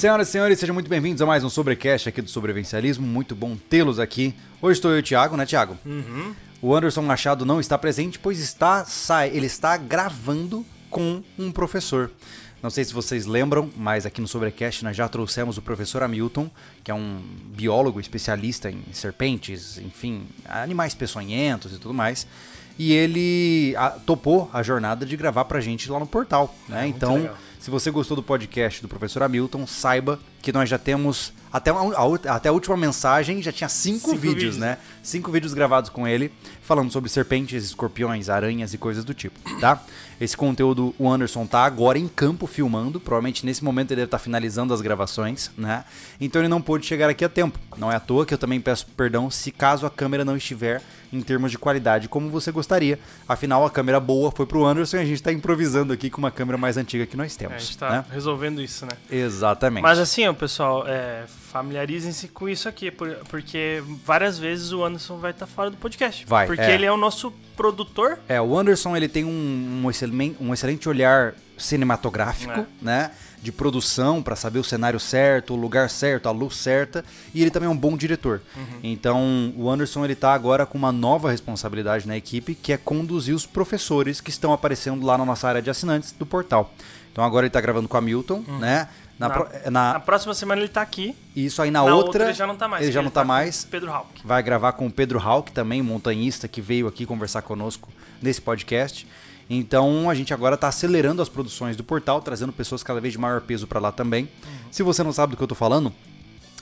Senhoras e senhores, sejam muito bem-vindos a mais um Sobrecast aqui do Sobrevivencialismo. Muito bom tê-los aqui. Hoje estou eu e o Thiago, né, Thiago? Uhum. O Anderson Machado não está presente, pois está sai, ele está gravando com um professor. Não sei se vocês lembram, mas aqui no Sobrecast nós já trouxemos o professor Hamilton, que é um biólogo especialista em serpentes, enfim, animais peçonhentos e tudo mais. E ele topou a jornada de gravar pra gente lá no portal, né? É, então, legal. Se você gostou do podcast do professor Hamilton, saiba que nós já temos até a, até a última mensagem já tinha cinco, Cinco vídeos, vídeos. né? Cinco vídeos gravados com ele falando sobre serpentes, escorpiões, aranhas e coisas do tipo, tá? Esse conteúdo o Anderson tá agora em campo filmando, provavelmente nesse momento ele deve estar finalizando as gravações, né? Então ele não pôde chegar aqui a tempo. Não é à toa que eu também peço perdão se caso a câmera não estiver em termos de qualidade como você gostaria. Afinal, a câmera boa foi pro Anderson e a gente tá improvisando aqui com uma câmera mais antiga que nós É, temos, a gente tá né? resolvendo isso, né? Exatamente. Mas assim, ó, pessoal, é, familiarizem-se com isso aqui, por- porque várias vezes o Anderson vai estar fora do podcast. Vai, Porque é. ele é o nosso produtor. É, o Anderson ele tem um, um excelente, um excelente olhar cinematográfico, É. né? De produção pra saber o cenário certo, o lugar certo, a luz certa, e ele também é um bom diretor. Então, o Anderson ele tá agora com uma nova responsabilidade na equipe, que é conduzir os professores que estão aparecendo lá na nossa área de assinantes do portal. Então agora ele tá gravando com a Milton, né? Na, Na- pro- na- Na próxima semana ele tá aqui. e isso aí na, Na outra, ele já não tá mais. Ele já porque não tá com mais. Pedro Hawk. Vai gravar com o Pedro Hawk também, montanhista, que veio aqui conversar conosco nesse podcast. Então a gente agora está acelerando as produções do portal, trazendo pessoas cada vez de maior peso para lá também. Se você não sabe do que eu tô falando,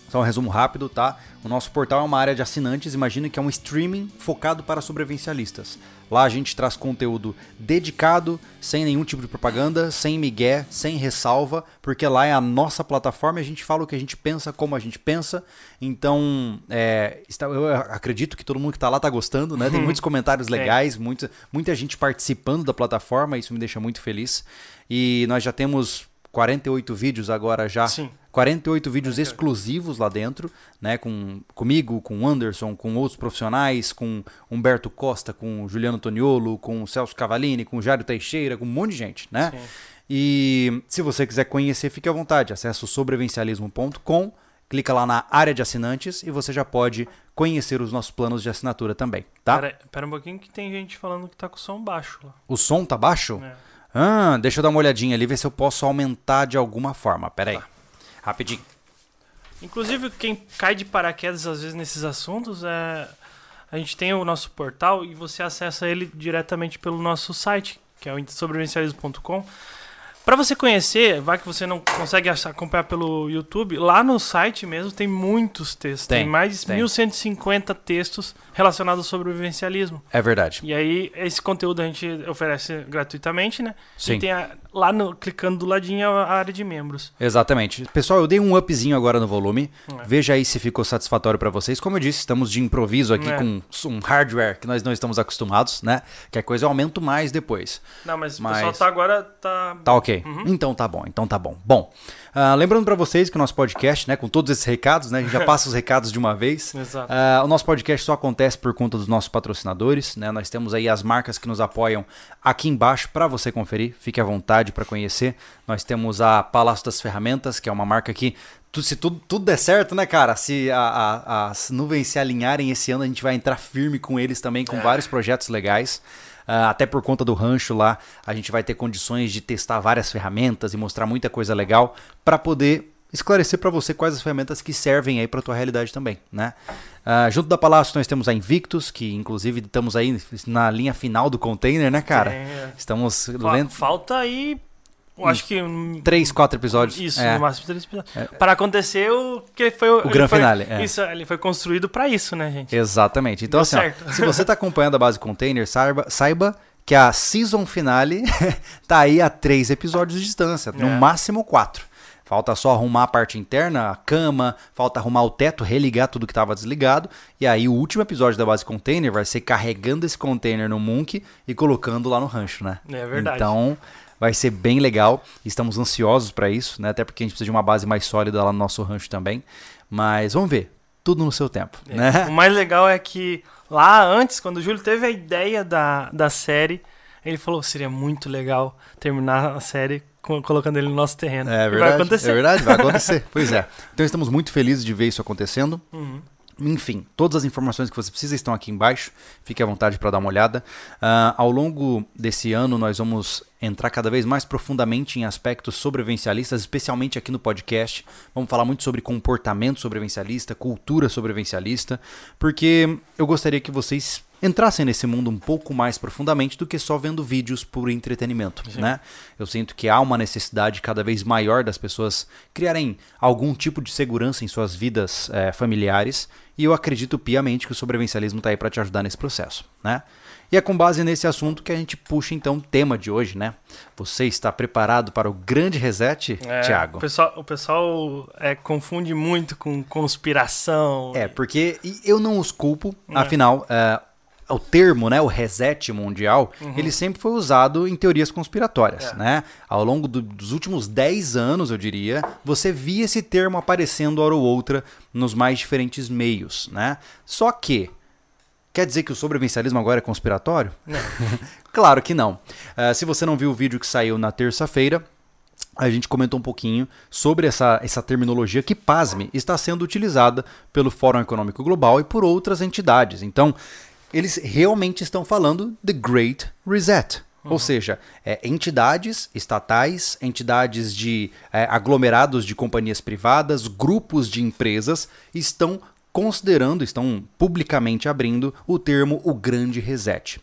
só um resumo rápido, tá? O nosso portal é uma área de assinantes, imagina que é um streaming focado para sobrevivencialistas. Lá a gente traz conteúdo dedicado, sem nenhum tipo de propaganda, sem migué, sem ressalva, porque lá é a nossa plataforma e a gente fala o que a gente pensa, como a gente pensa. Então, é, está- eu acredito que todo mundo que tá lá tá gostando, né? Tem muitos comentários legais, muita, muita gente participando da plataforma, isso me deixa muito feliz. E nós já temos 48 vídeos agora já Sim. 48 vídeos exclusivos lá dentro, né? Com, comigo, com o Anderson, com outros profissionais, com Humberto Costa, com o Juliano Toniolo, com o Celso Cavalini, com o Jário Teixeira, com um monte de gente, né? Sim. E se você quiser conhecer, fique à vontade. Acesse o sobrevivencialismo.com, clica lá na área de assinantes e você já pode conhecer os nossos planos de assinatura também, tá? Pera, pera um pouquinho que tem gente falando que tá com o som baixo lá. O som tá baixo? É. Ah, deixa eu dar uma olhadinha ali, ver se eu posso aumentar de alguma forma. Pera aí. Rapidinho. Inclusive, quem cai de paraquedas às vezes nesses assuntos é. A gente tem o nosso portal e você acessa ele diretamente pelo nosso site, que é o sobrevivencialismo.com. Para você conhecer, vai que você não consegue acompanhar pelo YouTube, lá no site mesmo tem muitos textos. Tem, Tem, mais de tem. 1150 textos relacionados ao sobrevivencialismo. É verdade. E aí, esse conteúdo a gente oferece gratuitamente, né? Sim. E tem a- lá no, clicando do ladinho a área de membros. Exatamente. Pessoal, eu dei um upzinho agora no volume. É. Veja aí se ficou satisfatório pra vocês. Como eu disse, estamos de improviso aqui É. com um hardware que nós não estamos acostumados, né? Que a coisa eu aumento mais depois. Não, mas, Mas- o pessoal tá agora. Tá, Tá ok. Uhum. Então tá bom, então tá bom. Bom, ah, lembrando pra vocês que o nosso podcast, né, com todos esses recados, né, a gente já passa os recados de uma vez. Exato. Ah, o nosso podcast só acontece por conta dos nossos patrocinadores, né? Nós temos aí as marcas que nos apoiam aqui embaixo pra você conferir. Fique à vontade pra conhecer. Nós temos a Palácio das Ferramentas, que é uma marca que se tudo, tudo der certo, né, cara? Se a- a- as nuvens se alinharem esse ano, a gente vai entrar firme com eles também, com vários projetos legais. Ah, até por conta do rancho lá, a gente vai ter condições de testar várias ferramentas e mostrar muita coisa legal para poder esclarecer para você quais as ferramentas que servem aí para tua realidade também, né? Ah, junto da Palácio nós temos a Invictus, que inclusive estamos aí na linha final do container, né, cara? É. Estamos Fa- lendo Falta aí. Eu acho que. três, quatro episódios. Isso, É. no máximo três episódios. Para acontecer o que foi o. grande finale, é. Isso, ele foi construído pra isso, né, gente? Exatamente. Então, Deu assim, ó, se você está acompanhando a base container, saiba, saiba que a season finale tá aí a três episódios de distância, no É. máximo quatro. Falta só arrumar a parte interna, a cama, falta arrumar o teto, religar tudo que estava desligado. E aí o último episódio da base container vai ser carregando esse container no Munk e colocando lá no rancho, né? É verdade. Então vai ser bem legal. Estamos ansiosos para isso, né? Até porque a gente precisa de uma base mais sólida lá no nosso rancho também. Mas vamos ver. Tudo no seu tempo, É. né? O mais legal é que lá antes, quando o Júlio teve a ideia da, da série, Ele falou: seria muito legal terminar a série co- colocando ele no nosso terreno. É E verdade. Vai acontecer. É verdade, vai acontecer. pois é. Então estamos muito felizes de ver isso acontecendo. Uhum. Enfim, todas as informações que você precisa estão aqui embaixo. Fique à vontade para dar uma olhada. Ah, ao longo desse ano, nós vamos entrar cada vez mais profundamente em aspectos sobrevivencialistas, especialmente aqui no podcast. Vamos falar muito sobre comportamento sobrevivencialista, cultura sobrevivencialista, porque eu gostaria que vocês entrassem nesse mundo um pouco mais profundamente do que só vendo vídeos por entretenimento, né? Eu sinto que há uma necessidade cada vez maior das pessoas criarem algum tipo de segurança em suas vidas eh, familiares e eu acredito piamente que o sobrevivencialismo está aí para te ajudar nesse processo, né? E é com base nesse assunto que a gente puxa então o tema de hoje, né? Você está preparado para o grande reset, É, Thiago? O pessoal, o pessoal é, confunde muito com conspiração. É, porque eu não os culpo, É. afinal, é, o termo, né, o reset mundial, ele sempre foi usado em teorias conspiratórias, Uhum. É. né? Ao longo do- dos últimos 10 anos, eu diria, você via esse termo aparecendo hora ou outra nos mais diferentes meios, né? Só que Quer dizer que o sobrevivencialismo agora é conspiratório? Não. claro que não. Ah, se você não viu o vídeo que saiu na terça-feira, a gente comentou um pouquinho sobre essa, essa terminologia que, pasme, está sendo utilizada pelo Fórum Econômico Global e por outras entidades. Então, eles realmente estão falando The Great Reset. Ou seja, é, entidades estatais, entidades de é, aglomerados de companhias privadas, grupos de empresas estão considerando, estão publicamente abrindo o termo o grande reset.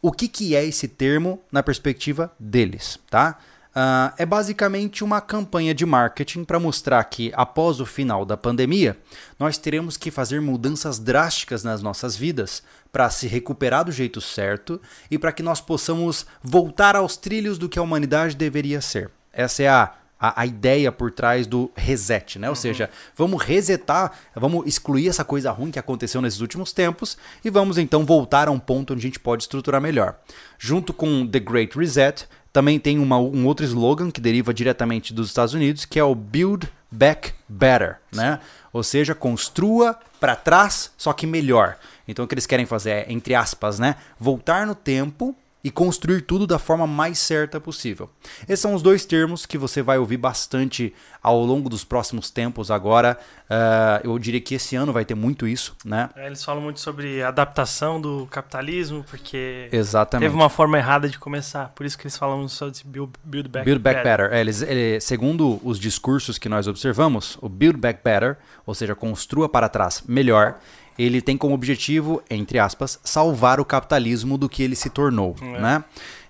O que, que é esse termo na perspectiva deles, tá? Ah, é basicamente uma campanha de marketing para mostrar que após o final da pandemia, nós teremos que fazer mudanças drásticas nas nossas vidas para se recuperar do jeito certo e para que nós possamos voltar aos trilhos do que a humanidade deveria ser. Essa é a a, a ideia por trás do reset, né? Ou seja, vamos resetar, vamos excluir essa coisa ruim que aconteceu nesses últimos tempos e vamos então voltar a um ponto onde a gente pode estruturar melhor. Junto com The Great Reset, também tem uma- um outro slogan que deriva diretamente dos Estados Unidos, que é o Build Back Better, né? Ou seja, construa para trás, só que melhor. Então o que eles querem fazer é, entre aspas, né, voltar no tempo e construir tudo da forma mais certa possível. Esses são os dois termos que você vai ouvir bastante ao longo dos próximos tempos agora. Ah, eu diria que esse ano vai ter muito isso, né? É, Eles falam muito sobre adaptação do capitalismo, porque Exatamente. teve uma forma errada de começar. Por isso que eles falam só de build, build back, Build Back better. Better. É, eles, ele- segundo os discursos que nós observamos, o Build Back Better, ou seja, construa para trás melhor, ele tem como objetivo, entre aspas, salvar o capitalismo do que ele se tornou, É. né?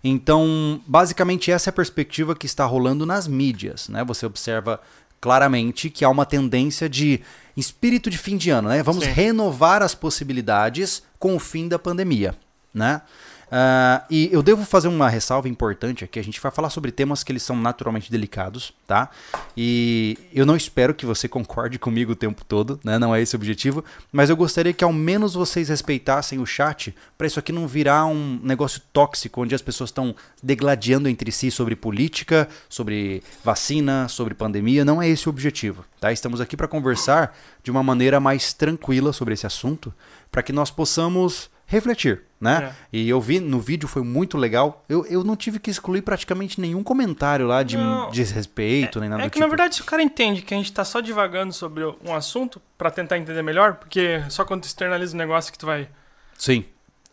Então, basicamente essa é a perspectiva que está rolando nas mídias, né? Você observa claramente que há uma tendência de espírito de fim de ano, né? Vamos Sim. renovar as possibilidades com o fim da pandemia, né? Ah, e eu devo fazer uma ressalva importante aqui. A gente vai falar sobre temas que eles são naturalmente delicados, tá? E eu não espero que você concorde comigo o tempo todo, né? Não é esse o objetivo. Mas eu gostaria que ao menos vocês respeitassem o chat para isso aqui não virar um negócio tóxico onde as pessoas estão degladiando entre si sobre política, sobre vacina, sobre pandemia. Não é esse o objetivo, tá? Estamos aqui para conversar de uma maneira mais tranquila sobre esse assunto, para que nós possamos refletir, né? E eu vi no vídeo, foi muito legal. Eu, eu não tive que excluir praticamente nenhum comentário lá de Não. desrespeito, nem nada É que tipo. na verdade se o cara entende que a gente tá só divagando sobre um assunto pra tentar entender melhor, porque só quando tu externaliza o negócio que tu vai Sim,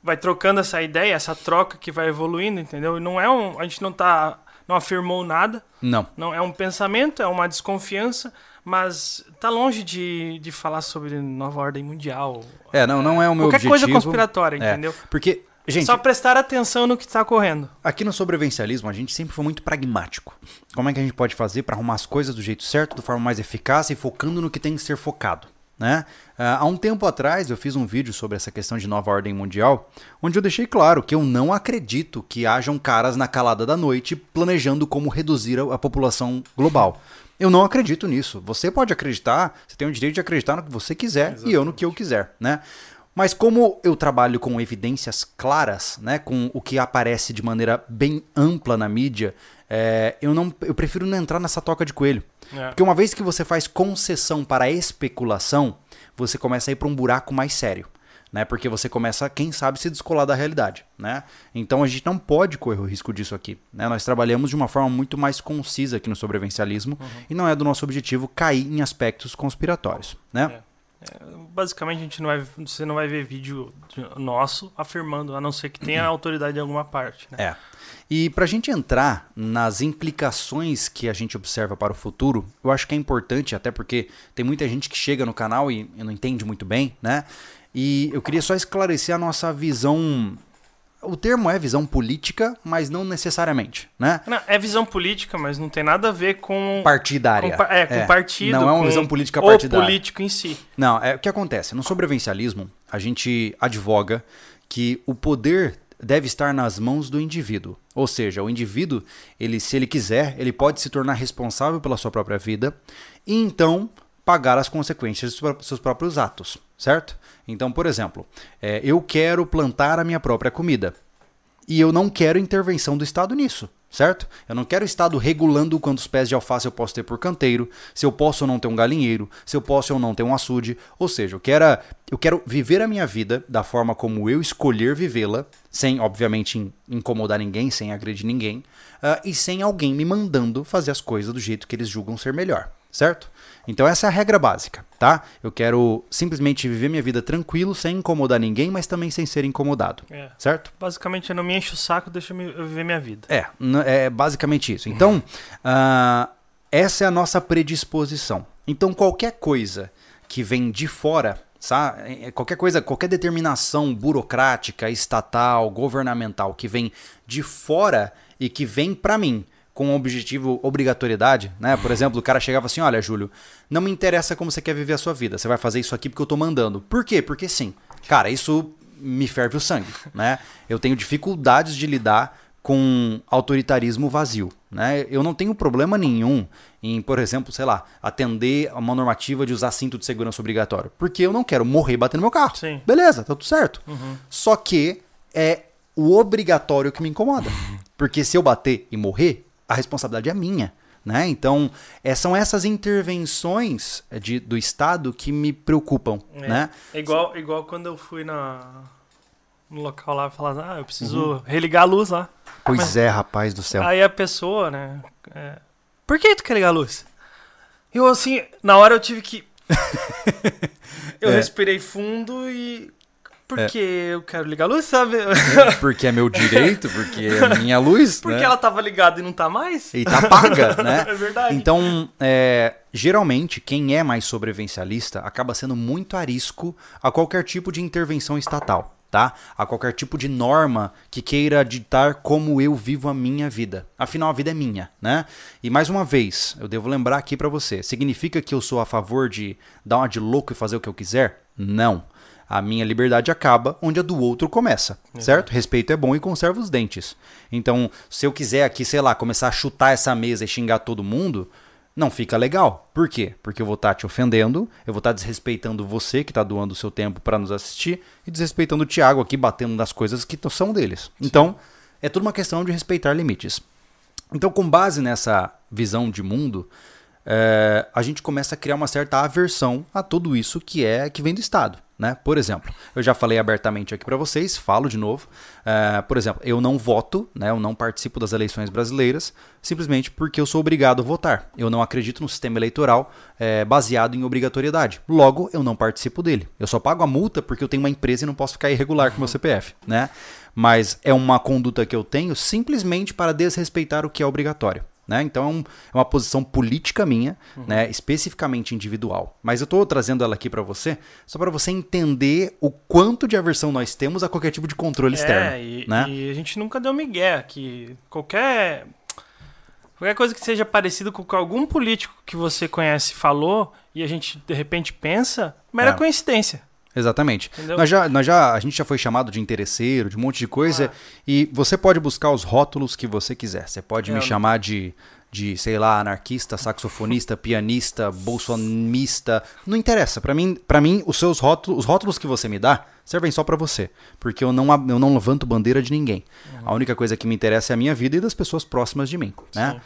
vai trocando essa ideia, essa troca que vai evoluindo, entendeu? E não é um, a gente não tá não afirmou nada, não. não é um pensamento, é uma desconfiança, mas tá longe de, de falar sobre nova ordem mundial. É, não, não é o meu Qualquer objetivo. coisa conspiratória, É, entendeu? Porque, gente, Só prestar atenção no que tá ocorrendo. aqui no sobrevivencialismo a gente sempre foi muito pragmático. Como é que a gente pode fazer para arrumar as coisas do jeito certo, da forma mais eficaz e focando no que tem que ser focado? Né? Ah, há um tempo atrás eu fiz um vídeo sobre essa questão de nova ordem mundial, onde eu deixei claro que eu não acredito que hajam caras na calada da noite planejando como reduzir a população global. Eu não acredito nisso. Você pode acreditar, você tem o direito de acreditar no que você quiser e eu no que eu quiser, né? Mas como eu trabalho com evidências claras, né, com o que aparece de maneira bem ampla na mídia, é, eu não, eu prefiro não entrar nessa toca de coelho. É. Porque uma vez que você faz concessão para a especulação, você começa a ir para um buraco mais sério. Né? Porque você começa, quem sabe, se descolar da realidade, né? Então a gente não pode correr o risco disso aqui, né? Nós trabalhamos de uma forma muito mais concisa aqui no sobrevivencialismo uhum. e não é do nosso objetivo cair em aspectos conspiratórios, né? É. É, basicamente a gente não vai, você não vai ver vídeo nosso afirmando, a não ser que tenha uhum. autoridade em alguma parte. Né? É. E para a gente entrar nas implicações que a gente observa para o futuro, eu acho que é importante, até porque tem muita gente que chega no canal e não entende muito bem, né? E eu queria só esclarecer a nossa visão o termo é visão política, mas não necessariamente, né? Não, é visão política, mas não tem nada a ver com partidária. Com, é, com é. partido. Não é uma visão política partidária. O político em si. Não, é o que acontece. No sobrevivencialismo, a gente advoga que o poder deve estar nas mãos do indivíduo. Ou seja, o indivíduo, ele, se ele quiser, ele pode se tornar responsável pela sua própria vida e então pagar as consequências dos seus próprios atos, certo? Então, por exemplo, é, eu quero plantar a minha própria comida e eu não quero intervenção do Estado nisso, certo? Eu não quero o Estado regulando quantos pés de alface eu posso ter por canteiro, se eu posso ou não ter um galinheiro, se eu posso ou não ter um açude. Ou seja, eu quero, eu quero viver a minha vida da forma como eu escolher vivê-la, sem, obviamente, incomodar ninguém, sem agredir ninguém, uh, e sem alguém me mandando fazer as coisas do jeito que eles julgam ser melhor, certo? Então essa é a regra básica, tá? Eu quero simplesmente viver minha vida tranquilo, sem incomodar ninguém, mas também sem ser incomodado, é. certo? Basicamente, eu não me encho o saco, deixa eu viver minha vida. É, é basicamente isso. Então, uh, essa é a nossa predisposição. Então, qualquer coisa que vem de fora, sabe? É, qualquer coisa, qualquer determinação burocrática, estatal, governamental que vem de fora e que vem para mim com o objetivo obrigatoriedade, né? Por exemplo, o cara chegava assim: olha, Júlio, não me interessa como você quer viver a sua vida, você vai fazer isso aqui porque eu tô mandando. Por quê? Porque sim. Cara, isso me ferve o sangue, né? Eu tenho dificuldades de lidar com autoritarismo vazio, né? Eu não tenho problema nenhum em, por exemplo, sei lá, atender a uma normativa de usar cinto de segurança obrigatório, porque eu não quero morrer batendo meu carro. Sim. Beleza, tá tudo certo. Uhum. Só que é o obrigatório que me incomoda. Porque se eu bater e morrer, a responsabilidade é minha. Né? Então, é, são essas intervenções de, do Estado que me preocupam. É, né? é igual, igual quando eu fui na, no local lá e falar, ah, eu preciso uhum. religar a luz lá. Pois Mas, é, rapaz do céu. Aí a pessoa, né? É, Por que tu quer ligar a luz? Eu assim, na hora eu tive que. eu é. respirei fundo e porque é. eu quero ligar a luz, sabe? Porque é meu direito, porque é minha luz. Porque né? ela tava ligada e não tá mais. E tá paga, né? É verdade. Então, é, geralmente, quem é mais sobrevivencialista acaba sendo muito arisco a qualquer tipo de intervenção estatal. Tá? A qualquer tipo de norma que queira ditar como eu vivo a minha vida. Afinal, a vida é minha, né? E mais uma vez, eu devo lembrar aqui para você: significa que eu sou a favor de dar uma de louco e fazer o que eu quiser? Não. A minha liberdade acaba onde a do outro começa, uhum. certo? Respeito é bom e conserva os dentes. Então, se eu quiser aqui, sei lá, começar a chutar essa mesa e xingar todo mundo, não fica legal. Por quê? Porque eu vou estar tá te ofendendo, eu vou estar tá desrespeitando você que está doando o seu tempo para nos assistir e desrespeitando o Thiago aqui batendo nas coisas que são deles. Sim. Então, é tudo uma questão de respeitar limites. Então, com base nessa visão de mundo, é, a gente começa a criar uma certa aversão a tudo isso que é que vem do Estado. Né? Por exemplo, eu já falei abertamente aqui para vocês, falo de novo. Uh, por exemplo, eu não voto, né? eu não participo das eleições brasileiras, simplesmente porque eu sou obrigado a votar. Eu não acredito no sistema eleitoral é, baseado em obrigatoriedade. Logo, eu não participo dele. Eu só pago a multa porque eu tenho uma empresa e não posso ficar irregular com meu CPF. Né? Mas é uma conduta que eu tenho simplesmente para desrespeitar o que é obrigatório. Né? Então é, um, é, uma posição política minha, uhum. né? especificamente individual. Mas eu estou trazendo ela aqui para você, só para você entender o quanto de aversão nós temos a qualquer tipo de controle é, externo. E, né? e a gente nunca deu migué que qualquer qualquer coisa que seja parecido com o que algum político que você conhece falou e a gente de repente pensa, mera é. coincidência. Exatamente. Nós já, nós já, a gente já foi chamado de interesseiro, de um monte de coisa. Ah. E você pode buscar os rótulos que você quiser. Você pode me chamar de, de, sei lá, anarquista, saxofonista, pianista, bolsonista. Não interessa. Para mim, para mim, os seus rótulos, os rótulos que você me dá, servem só para você. Porque eu não, eu não levanto bandeira de ninguém. Uhum. A única coisa que me interessa é a minha vida e das pessoas próximas de mim. Né?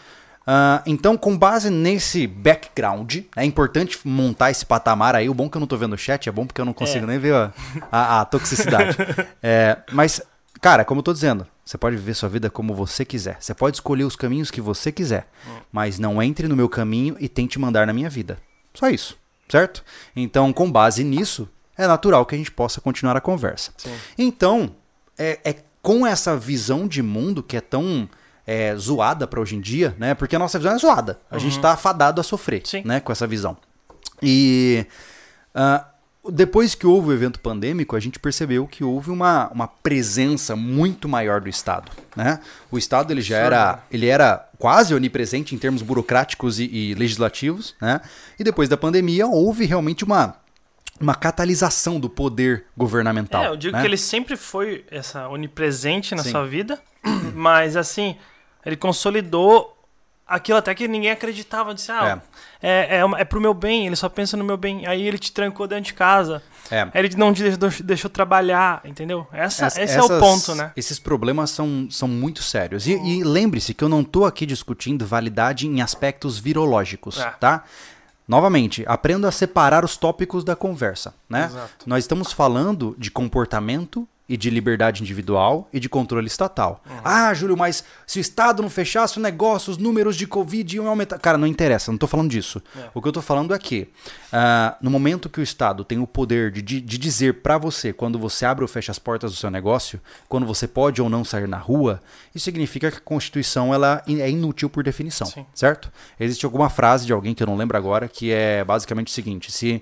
Ah, então, com base nesse background, é importante montar esse patamar aí. O bom que eu não tô vendo o chat, é bom porque eu não consigo É. nem ver a, a- a toxicidade. É, mas, cara, como eu tô dizendo, você pode viver sua vida como você quiser. Você pode escolher os caminhos que você quiser. Mas não entre no meu caminho e tente mandar na minha vida. Só isso, certo? Então, com base nisso, é natural que a gente possa continuar a conversa. Sim. Então, é, é com essa visão de mundo que é tão é, zoada pra hoje em dia, né? Porque a nossa visão é zoada. A gente tá afadado a sofrer, Sim. né? Com essa visão. E ah, depois que houve o evento pandêmico, a gente percebeu que houve uma, uma presença muito maior do Estado, né? O Estado ele já era, ele era quase onipresente em termos burocráticos e, e legislativos, né? E depois da pandemia houve realmente uma uma catalisação do poder governamental. É, eu digo né? que ele sempre foi essa onipresente na Sim. sua vida, mas assim, ele consolidou aquilo até que ninguém acreditava. Disse, ah, é. É, uma- é pro meu bem, ele só pensa no meu bem. Aí ele te trancou dentro de casa. É. Aí ele não te deixou, deixou trabalhar, entendeu? Essa, Essa- esse é o essas- ponto, né? Esses problemas são, são muito sérios. E, e lembre-se que eu não estou aqui discutindo validade em aspectos virológicos, É. tá? Novamente, aprenda a separar os tópicos da conversa, né? Exato. Nós estamos falando de comportamento e de liberdade individual e de controle estatal. Uhum. Ah, Júlio, mas se o Estado não fechasse o negócio, os números de Covid iam aumentar. Cara, não interessa, não tô falando disso. É. O que eu tô falando é que, ah, no momento que o Estado tem o poder de, de, de dizer pra você quando você abre ou fecha as portas do seu negócio, quando você pode ou não sair na rua, isso significa que a Constituição ela é inútil por definição, Sim. certo? Existe alguma frase de alguém que eu não lembro agora que é basicamente o seguinte: se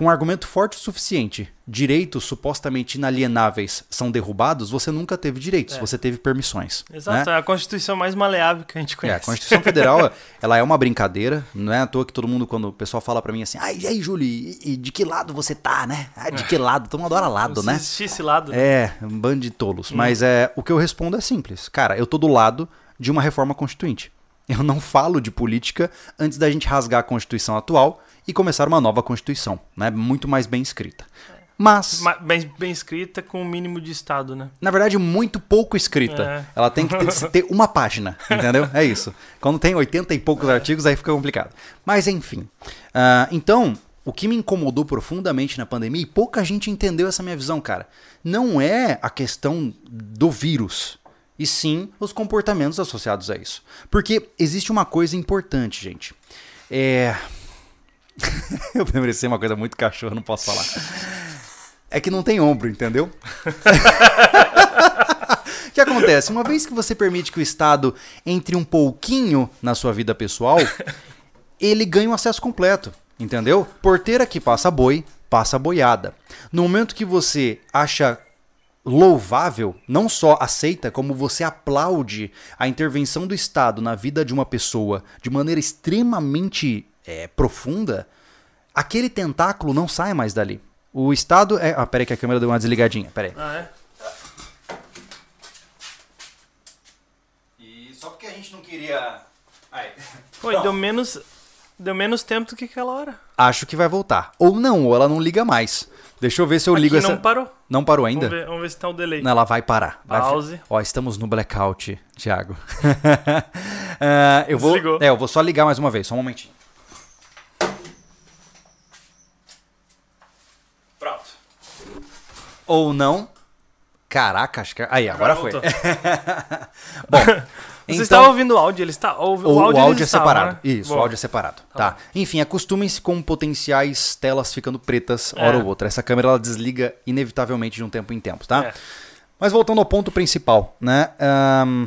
com um argumento forte o suficiente, direitos supostamente inalienáveis são derrubados, você nunca teve direitos, É. você teve permissões. Exato, né? é a Constituição mais maleável que a gente É, conhece. a Constituição Federal, ela é uma brincadeira, não é à toa que todo mundo, quando o pessoal fala pra mim assim, ai, e aí, Júlio, e, e de que lado você tá, né? Ah, de que lado? Todo mundo adora lado, Se né? existisse esse lado, né? É, um bando de tolos. Mas é, o que eu respondo é simples. Cara, eu tô do lado de uma reforma constituinte. Eu não falo de política antes da gente rasgar a Constituição atual e começar uma nova Constituição, né? Muito mais bem escrita. Mas, Ma- Bem, bem escrita com o mínimo de Estado, né? na verdade, muito pouco escrita. É. Ela tem que ter, ter uma página, entendeu? É isso. Quando tem 80 e poucos artigos, aí fica complicado. Mas, enfim. Ah, então, o que me incomodou profundamente na pandemia, e pouca gente entendeu essa minha visão, cara, não é a questão do vírus, e sim os comportamentos associados a isso. Porque existe uma coisa importante, gente. É. Eu de uma coisa muito cachorro, não posso falar. É que não tem ombro, entendeu? O que acontece? Uma vez que você permite que o Estado entre um pouquinho na sua vida pessoal, ele ganha um acesso completo, entendeu? Porteira que passa boi, passa boiada. No momento que você acha louvável, não só aceita, como você aplaude a intervenção do Estado na vida de uma pessoa de maneira extremamente é, profunda, aquele tentáculo não sai mais dali. O Estado é. Ah, peraí que a câmera deu uma desligadinha. Peraí. Ah, é? E só porque a gente não queria. Aí. Pô, e deu menos, deu menos tempo do que aquela hora. Acho que vai voltar. Ou não, ou ela não liga mais. Deixa eu ver se eu ligo Aqui essa. não parou. Não parou ainda? Vamos ver, vamos ver se tá o delay. Não, ela vai parar. Vai- Pause. Ó, estamos no blackout, Thiago. Ah, eu vou. Desligou. É, eu vou só ligar mais uma vez, só um momentinho. Pronto. Ou não. Caraca, acho que. Aí, agora, foi. Bom. Você então- estava ouvindo o áudio? Ele está, o, O, o áudio, eles é estavam, separado. né? Isso, o Bom, áudio é separado. Tá. Enfim, acostumem-se com potenciais telas ficando pretas É. hora ou outra. Essa câmera ela desliga inevitavelmente de um tempo em tempos, tá? É. Mas voltando ao ponto principal, né? Ahn,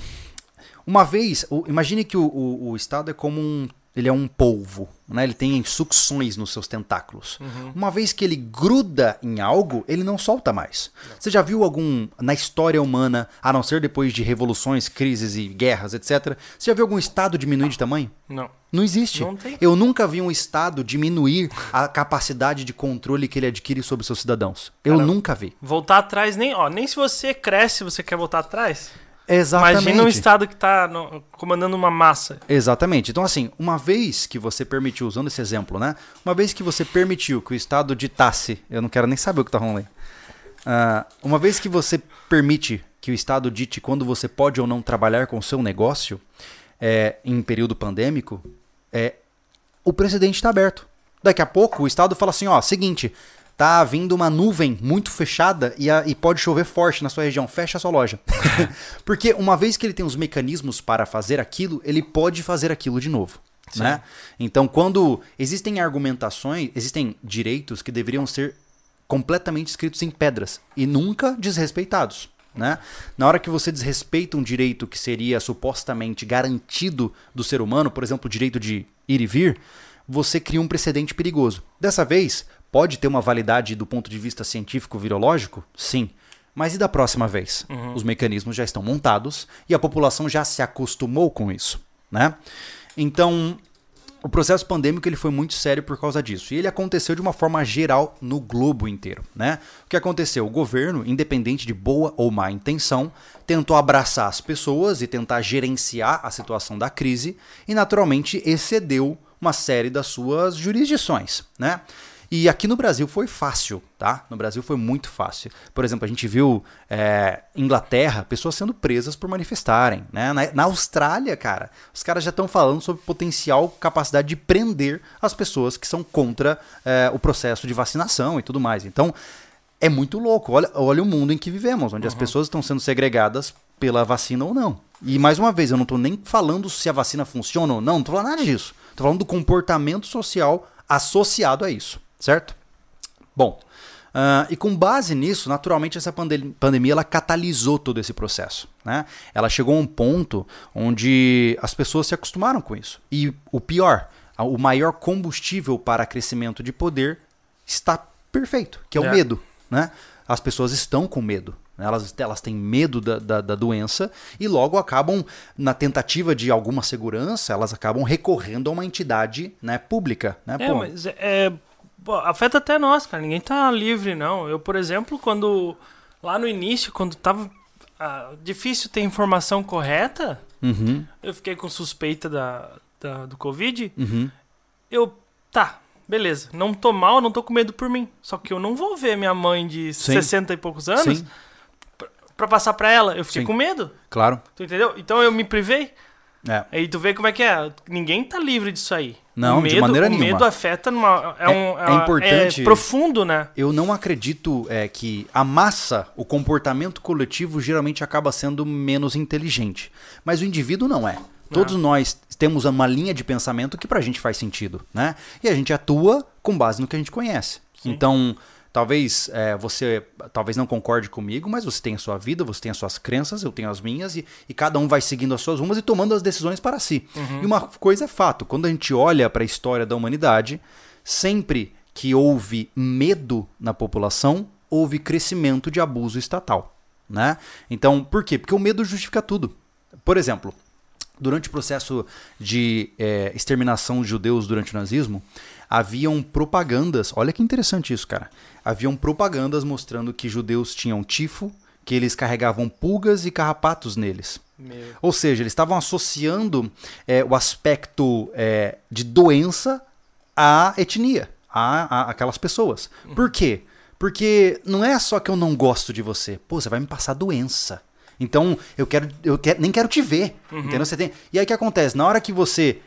uma vez, o- imagine que o, o- o Estado é como um. Ele é um polvo, né? Ele tem sucções nos seus tentáculos. Uma vez que ele gruda em algo, ele não solta mais. Você já viu algum, na história humana, a não ser depois de revoluções, crises e guerras, etc., você já viu algum Estado diminuir de tamanho? Não. Não existe. Não tem. Eu nunca vi um Estado diminuir a capacidade de controle que ele adquire sobre seus cidadãos. Eu nunca vi. Voltar atrás, nem, ó, nem se você cresce, você quer voltar atrás. Exatamente. Imagina um estado que tá no- comandando uma massa. Exatamente. Então, assim, uma vez que você permitiu, usando esse exemplo, né? Uma vez que você permitiu que o Estado ditasse, eu não quero nem saber o que tá rolando aí. Ah, uma vez que você permite que o Estado dite quando você pode ou não trabalhar com o seu negócio, é, em período pandêmico, é, o precedente está aberto. Daqui a pouco o Estado fala assim, ó, seguinte, tá vindo uma nuvem muito fechada e, a, e pode chover forte na sua região, fecha a sua loja. Porque uma vez que ele tem os mecanismos para fazer aquilo, ele pode fazer aquilo de novo. Né? Então, quando existem argumentações, existem direitos que deveriam ser completamente escritos em pedras e nunca desrespeitados. Né? Na hora que você desrespeita um direito que seria supostamente garantido do ser humano, por exemplo, o direito de ir e vir, você cria um precedente perigoso. Dessa vez, pode ter uma validade do ponto de vista científico virológico? Sim. Mas e da próxima vez? Uhum. Os mecanismos já estão montados e a população já se acostumou com isso. Né? Então, o processo pandêmico ele foi muito sério por causa disso. E ele aconteceu de uma forma geral no globo inteiro. Né? O que aconteceu? O governo, independente de boa ou má intenção, tentou abraçar as pessoas e tentar gerenciar a situação da crise e, naturalmente, excedeu uma série das suas jurisdições. Né? E aqui no Brasil foi fácil, tá? No Brasil foi muito fácil. Por exemplo, a gente viu é, Inglaterra, pessoas sendo presas por manifestarem. Né? Na, na Austrália, cara, os caras já estão falando sobre potencial capacidade de prender as pessoas que são contra é, o processo de vacinação e tudo mais. Então, é muito louco. Olha, olha o mundo em que vivemos, onde uhum. as pessoas estão sendo segregadas pela vacina ou não. E mais uma vez, eu não estou nem falando se a vacina funciona ou não, não estou falando nada disso. Estou falando do comportamento social associado a isso certo? Bom, uh, e com base nisso, naturalmente essa pandem pandemia ela catalisou todo esse processo. Né? Ela chegou a um ponto onde as pessoas se acostumaram com isso. E o pior, o maior combustível para crescimento de poder está perfeito, que é o é. medo. Né? As pessoas estão com medo. Né? Elas, elas têm medo da, da, da, doença e logo acabam, na tentativa de alguma segurança, elas acabam recorrendo a uma entidade né, pública. Né? É, Pô, mas é, Pô, afeta até nós, cara. Ninguém tá livre, não. Eu, por exemplo, quando. Lá no início, quando tava ah, difícil ter informação correta, uhum. eu fiquei com suspeita da, da do Covid. Uhum. Eu. Tá, beleza. Não tô mal, não tô com medo por mim. Só que eu não vou ver minha mãe de Sim. 60 e poucos anos Sim. pra, passar pra ela. Eu fiquei Sim. com medo. Claro. Tu entendeu? Então eu me privei. É. Aí tu vê como é que é. Ninguém tá livre disso aí. Não, medo, de maneira nenhuma. O medo afeta numa, é, é, um, é, é importante. É profundo, né? Eu não acredito é, que a massa, o comportamento coletivo, geralmente acaba sendo menos inteligente. Mas o indivíduo não é. Todos nós temos uma linha de pensamento que pra gente faz sentido, né? E a gente atua com base no que a gente conhece. Sim. Então, Talvez é, você talvez não concorde comigo, mas você tem a sua vida, você tem as suas crenças, eu tenho as minhas, e, e cada um vai seguindo as suas rumas e tomando as decisões para si. Uhum. E uma coisa é fato: quando a gente olha para a história da humanidade, sempre que houve medo na população, houve crescimento de abuso estatal. Né? Então, por quê? Porque o medo justifica tudo. Por exemplo, durante o processo de é, exterminação de judeus durante o nazismo, haviam propagandas. Olha que interessante isso, cara. Haviam propagandas mostrando que judeus tinham tifo, que eles carregavam pulgas e carrapatos neles. Meu. Ou seja, eles estavam associando é, o aspecto é, de doença à etnia, a, a aquelas pessoas. Uhum. Por quê? Porque não é só que eu não gosto de você. Pô, você vai me passar doença. Então, eu quero, eu quero, nem quero te ver. Uhum. Entendeu? Você tem... E aí o que acontece? Na hora que você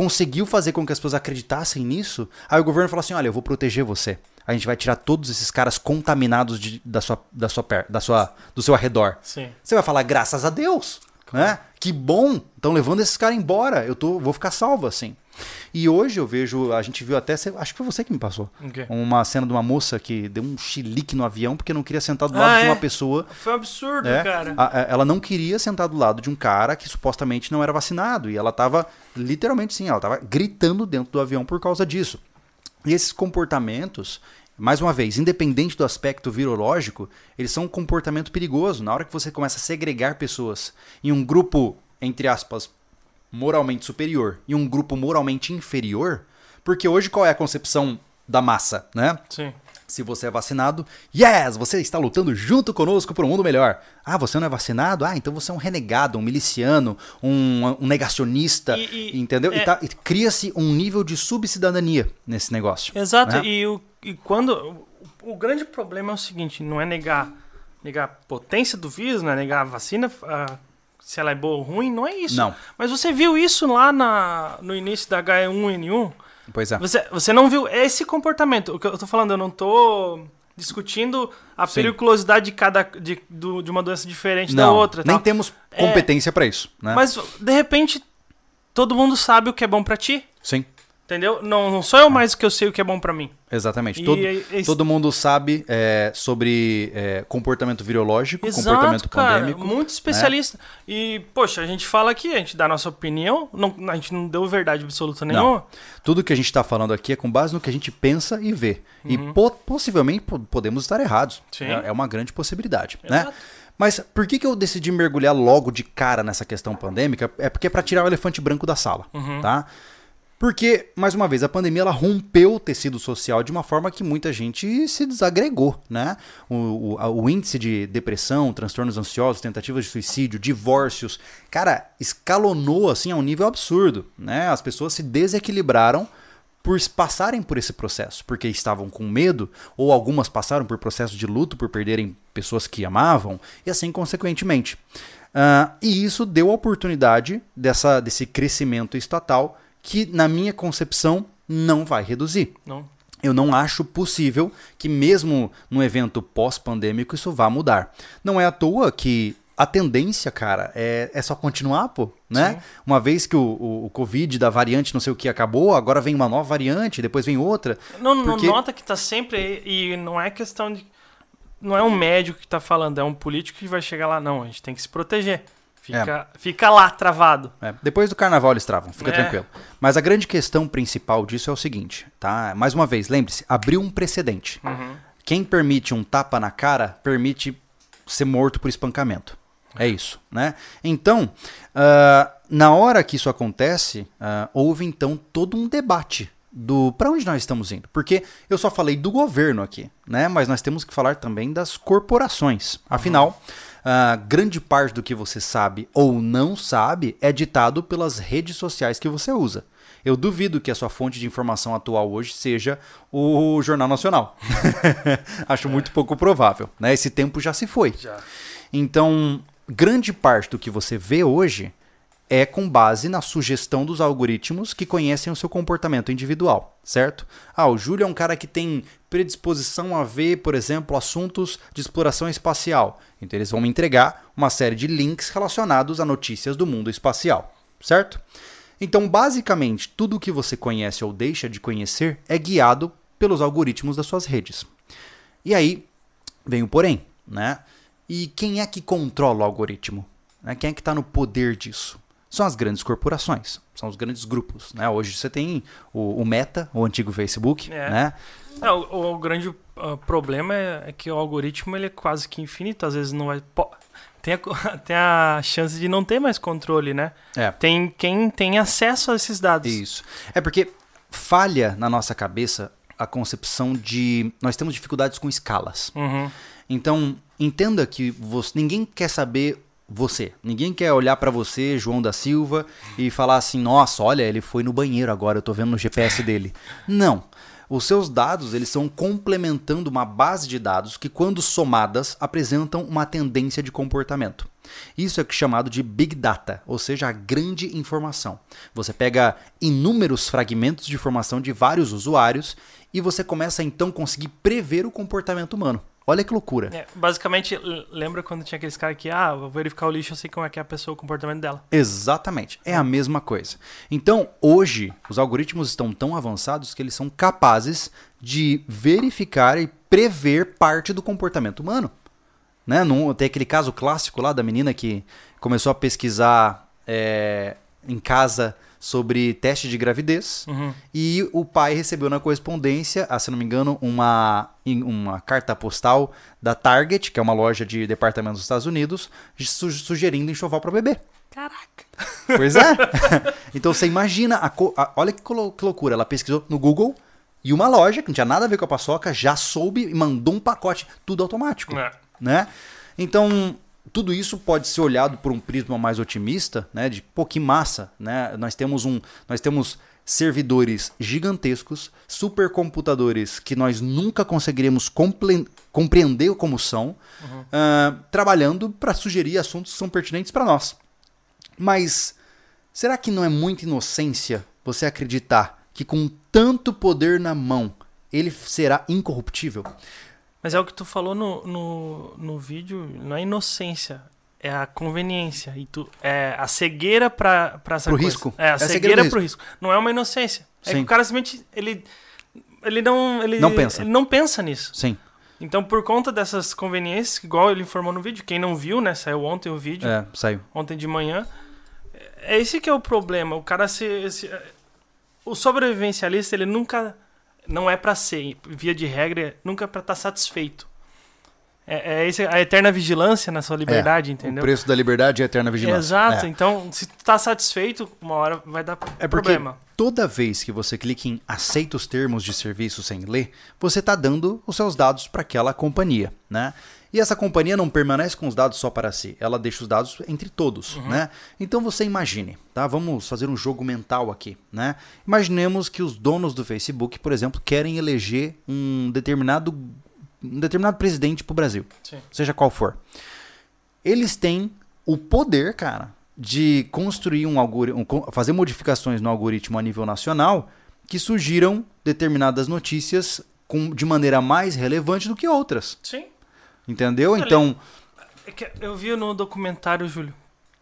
conseguiu fazer com que as pessoas acreditassem nisso, aí o governo falou assim: olha, eu vou proteger você. A gente vai tirar todos esses caras contaminados de, da sua, da sua, da sua, do seu arredor. Sim. Você vai falar, graças a Deus. Claro. Né? Que bom, estão levando esses caras embora. Eu tô, vou ficar salvo assim. E hoje eu vejo, a gente viu até, acho que foi você que me passou, okay. uma cena de uma moça que deu um chilique no avião porque não queria sentar do lado ah, de uma é? pessoa. Foi um absurdo, é, cara. A, a, ela não queria sentar do lado de um cara que supostamente não era vacinado. E ela tava, literalmente sim, ela tava gritando dentro do avião por causa disso. E esses comportamentos, mais uma vez, independente do aspecto virológico, eles são um comportamento perigoso. Na hora que você começa a segregar pessoas em um grupo, entre aspas, moralmente superior e um grupo moralmente inferior, porque hoje qual é a concepção da massa, né? Sim. Se você é vacinado, yes, você está lutando junto conosco por um mundo melhor. Ah, você não é vacinado? Ah, então você é um renegado, um miliciano, um, um negacionista, e, e, entendeu? É... E, tá, e cria-se um nível de subcidadania nesse negócio. Exato, né? e, o, e quando. O, o grande problema é o seguinte: não é negar, negar a potência do vírus, não é negar a vacina, a se ela é boa ou ruim, não é isso. Não. Mas você viu isso lá na, no início da H1N1? Pois é. Você, você não viu esse comportamento. O que eu tô falando, eu não tô discutindo a Sim. periculosidade de cada de, do- de uma doença diferente da Não, outra. nem tal. temos É. competência pra isso, né? Mas de repente todo mundo sabe o que é bom pra ti, Sim, entendeu? Não, não sou eu mais que eu sei o que é bom pra mim. exatamente. E Todo, é- é- todo mundo sabe é, sobre é, comportamento virológico, Exato, comportamento cara, pandêmico. né? muito especialista. E poxa, a gente fala aqui, a gente dá a nossa opinião, não, a gente não deu verdade absoluta nenhuma. Tudo que a gente está falando aqui é com base no que a gente pensa e vê. E Uhum. po- possivelmente po- podemos estar errados. Sim. É, é uma grande possibilidade, né? Exato. Mas por que, que eu decidi mergulhar logo de cara nessa questão pandêmica? É porque é para tirar o elefante branco da sala, Uhum. tá? Porque, mais uma vez, a pandemia ela rompeu o tecido social de uma forma que muita gente se desagregou, né? O, o, o índice de depressão, transtornos ansiosos, tentativas de suicídio, divórcios, cara, escalonou assim a um nível absurdo, né? As pessoas se desequilibraram por passarem por esse processo, porque estavam com medo, ou algumas passaram por processo de luto por perderem pessoas que amavam, e assim consequentemente. Ah, e isso deu a oportunidade dessa, desse crescimento estatal que, na minha concepção, não vai reduzir. Não. Eu não acho possível que, mesmo no evento pós-pandêmico, isso vá mudar. Não é à toa que a tendência, cara, é, é só continuar, pô, né? Sim. Uma vez que o, o, o Covid da variante não sei o que acabou, agora vem uma nova variante, depois vem outra. Não, não Porque- nota que tá sempre aí, e não é questão de. Não é um médico que tá falando, é um político que vai chegar lá. Não, a gente tem que se proteger. Fica, fica lá, travado. É, depois do carnaval eles travam, fica É. tranquilo. Mas a grande questão principal disso é o seguinte, tá? Mais uma vez, lembre-se, abriu um precedente. Uhum. Quem permite um tapa na cara, permite ser morto por espancamento. É isso, né? Então, ah, na hora que isso acontece, ah, houve então todo um debate do para onde nós estamos indo. Porque eu só falei do governo aqui, né? Mas nós temos que falar também das corporações. Afinal, ah, grande parte do que você sabe ou não sabe é ditado pelas redes sociais que você usa. Eu duvido que a sua fonte de informação atual hoje seja o Jornal Nacional. Acho muito pouco provável, né? Esse tempo já se foi. Já. Então, grande parte do que você vê hoje é com base na sugestão dos algoritmos que conhecem o seu comportamento individual, certo? Ah, o Júlio é um cara que tem predisposição a ver, por exemplo, assuntos de exploração espacial. Então eles vão me entregar uma série de links relacionados a notícias do mundo espacial, certo? Então, basicamente, tudo o que você conhece ou deixa de conhecer é guiado pelos algoritmos das suas redes. E aí vem o porém, né? E quem é que controla o algoritmo? Né? Quem é que está no poder disso? São as grandes corporações, são os grandes grupos. Né? Hoje você tem o, o Meta, o antigo Facebook, É. né? É, o, o grande ah, problema é, é que o algoritmo ele é quase que infinito, às vezes não vai. Tem a, tem a chance de não ter mais controle, né? É. Tem quem tem acesso a esses dados. Isso. É porque falha na nossa cabeça a concepção de. Nós temos dificuldades com escalas. Uhum. Então, entenda que você, ninguém quer saber você. Ninguém quer olhar pra você, João da Silva, e falar assim: nossa, olha, ele foi no banheiro agora, eu tô vendo no GPS dele. Não. Os seus dados, eles estão complementando uma base de dados que, quando somadas, apresentam uma tendência de comportamento. Isso é chamado de Big Data, ou seja, a grande informação. Você pega inúmeros fragmentos de informação de vários usuários e você começa então a conseguir prever o comportamento humano. Olha que loucura. É, basicamente, lembra quando tinha aqueles caras que, ah, vou verificar o lixo, eu sei como é que é a pessoa, o comportamento dela. Exatamente. É a mesma coisa. Então, hoje, os algoritmos estão tão avançados que eles são capazes de verificar e prever parte do comportamento humano. Né? Não, tem aquele caso clássico lá da menina que começou a pesquisar é, em casa sobre teste de gravidez Uhum. e o pai recebeu na correspondência, ah, se não me engano, uma, uma carta postal da Target, que é uma loja de departamentos dos Estados Unidos, su- sugerindo enxoval para bebê. Caraca. Pois é. então você imagina, a a- olha que, que loucura. Ela pesquisou no Google e uma loja que não tinha nada a ver com a paçoca já soube e mandou um pacote, tudo automático É. né? Então, tudo isso pode ser olhado por um prisma mais otimista, né? De, pô, que massa, né? Nós temos um, nós temos servidores gigantescos, supercomputadores que nós nunca conseguiremos compreender como são, ah, trabalhando para sugerir assuntos que são pertinentes para nós. Mas será que não é muita inocência você acreditar que com tanto poder na mão ele será incorruptível? Mas é o que tu falou no, no, no vídeo, não é inocência, é a conveniência. E tu, é a cegueira pra, pra essa Pro coisa. risco. É a É a cegueira cegueira pro risco. Não é uma inocência. É que Sim. o cara simplesmente, ele, ele não... Ele, Não pensa. Ele não pensa nisso. Sim. Então, por conta dessas conveniências, igual ele informou no vídeo, quem não viu, né, saiu ontem o vídeo, É, saiu. ontem de manhã, é esse que é o problema. O cara se... se- o sobrevivencialista, ele nunca... Não é pra ser, via de regra, nunca é pra estar satisfeito. É, é esse, a eterna vigilância na sua liberdade, O entendeu? preço da liberdade é a eterna vigilância. Exato. É. Então, se tu tá satisfeito, uma hora vai dar É porque problema. toda vez que você clica em aceita os termos de serviço sem ler, você está dando os seus dados para aquela companhia, né? E essa companhia não permanece com os dados só para si, ela deixa os dados entre todos, né? Então você imagine, tá? Vamos fazer um jogo mental aqui, né? Imaginemos que os donos do Facebook, por exemplo, querem eleger um determinado um determinado presidente para o Brasil Sim. seja qual for. Eles têm o poder, cara, de construir um algoritmo, fazer modificações no algoritmo a nível nacional que sugiram determinadas notícias com, de maneira mais relevante do que outras. Sim. Entendeu? Então, É eu vi no documentário, Júlio,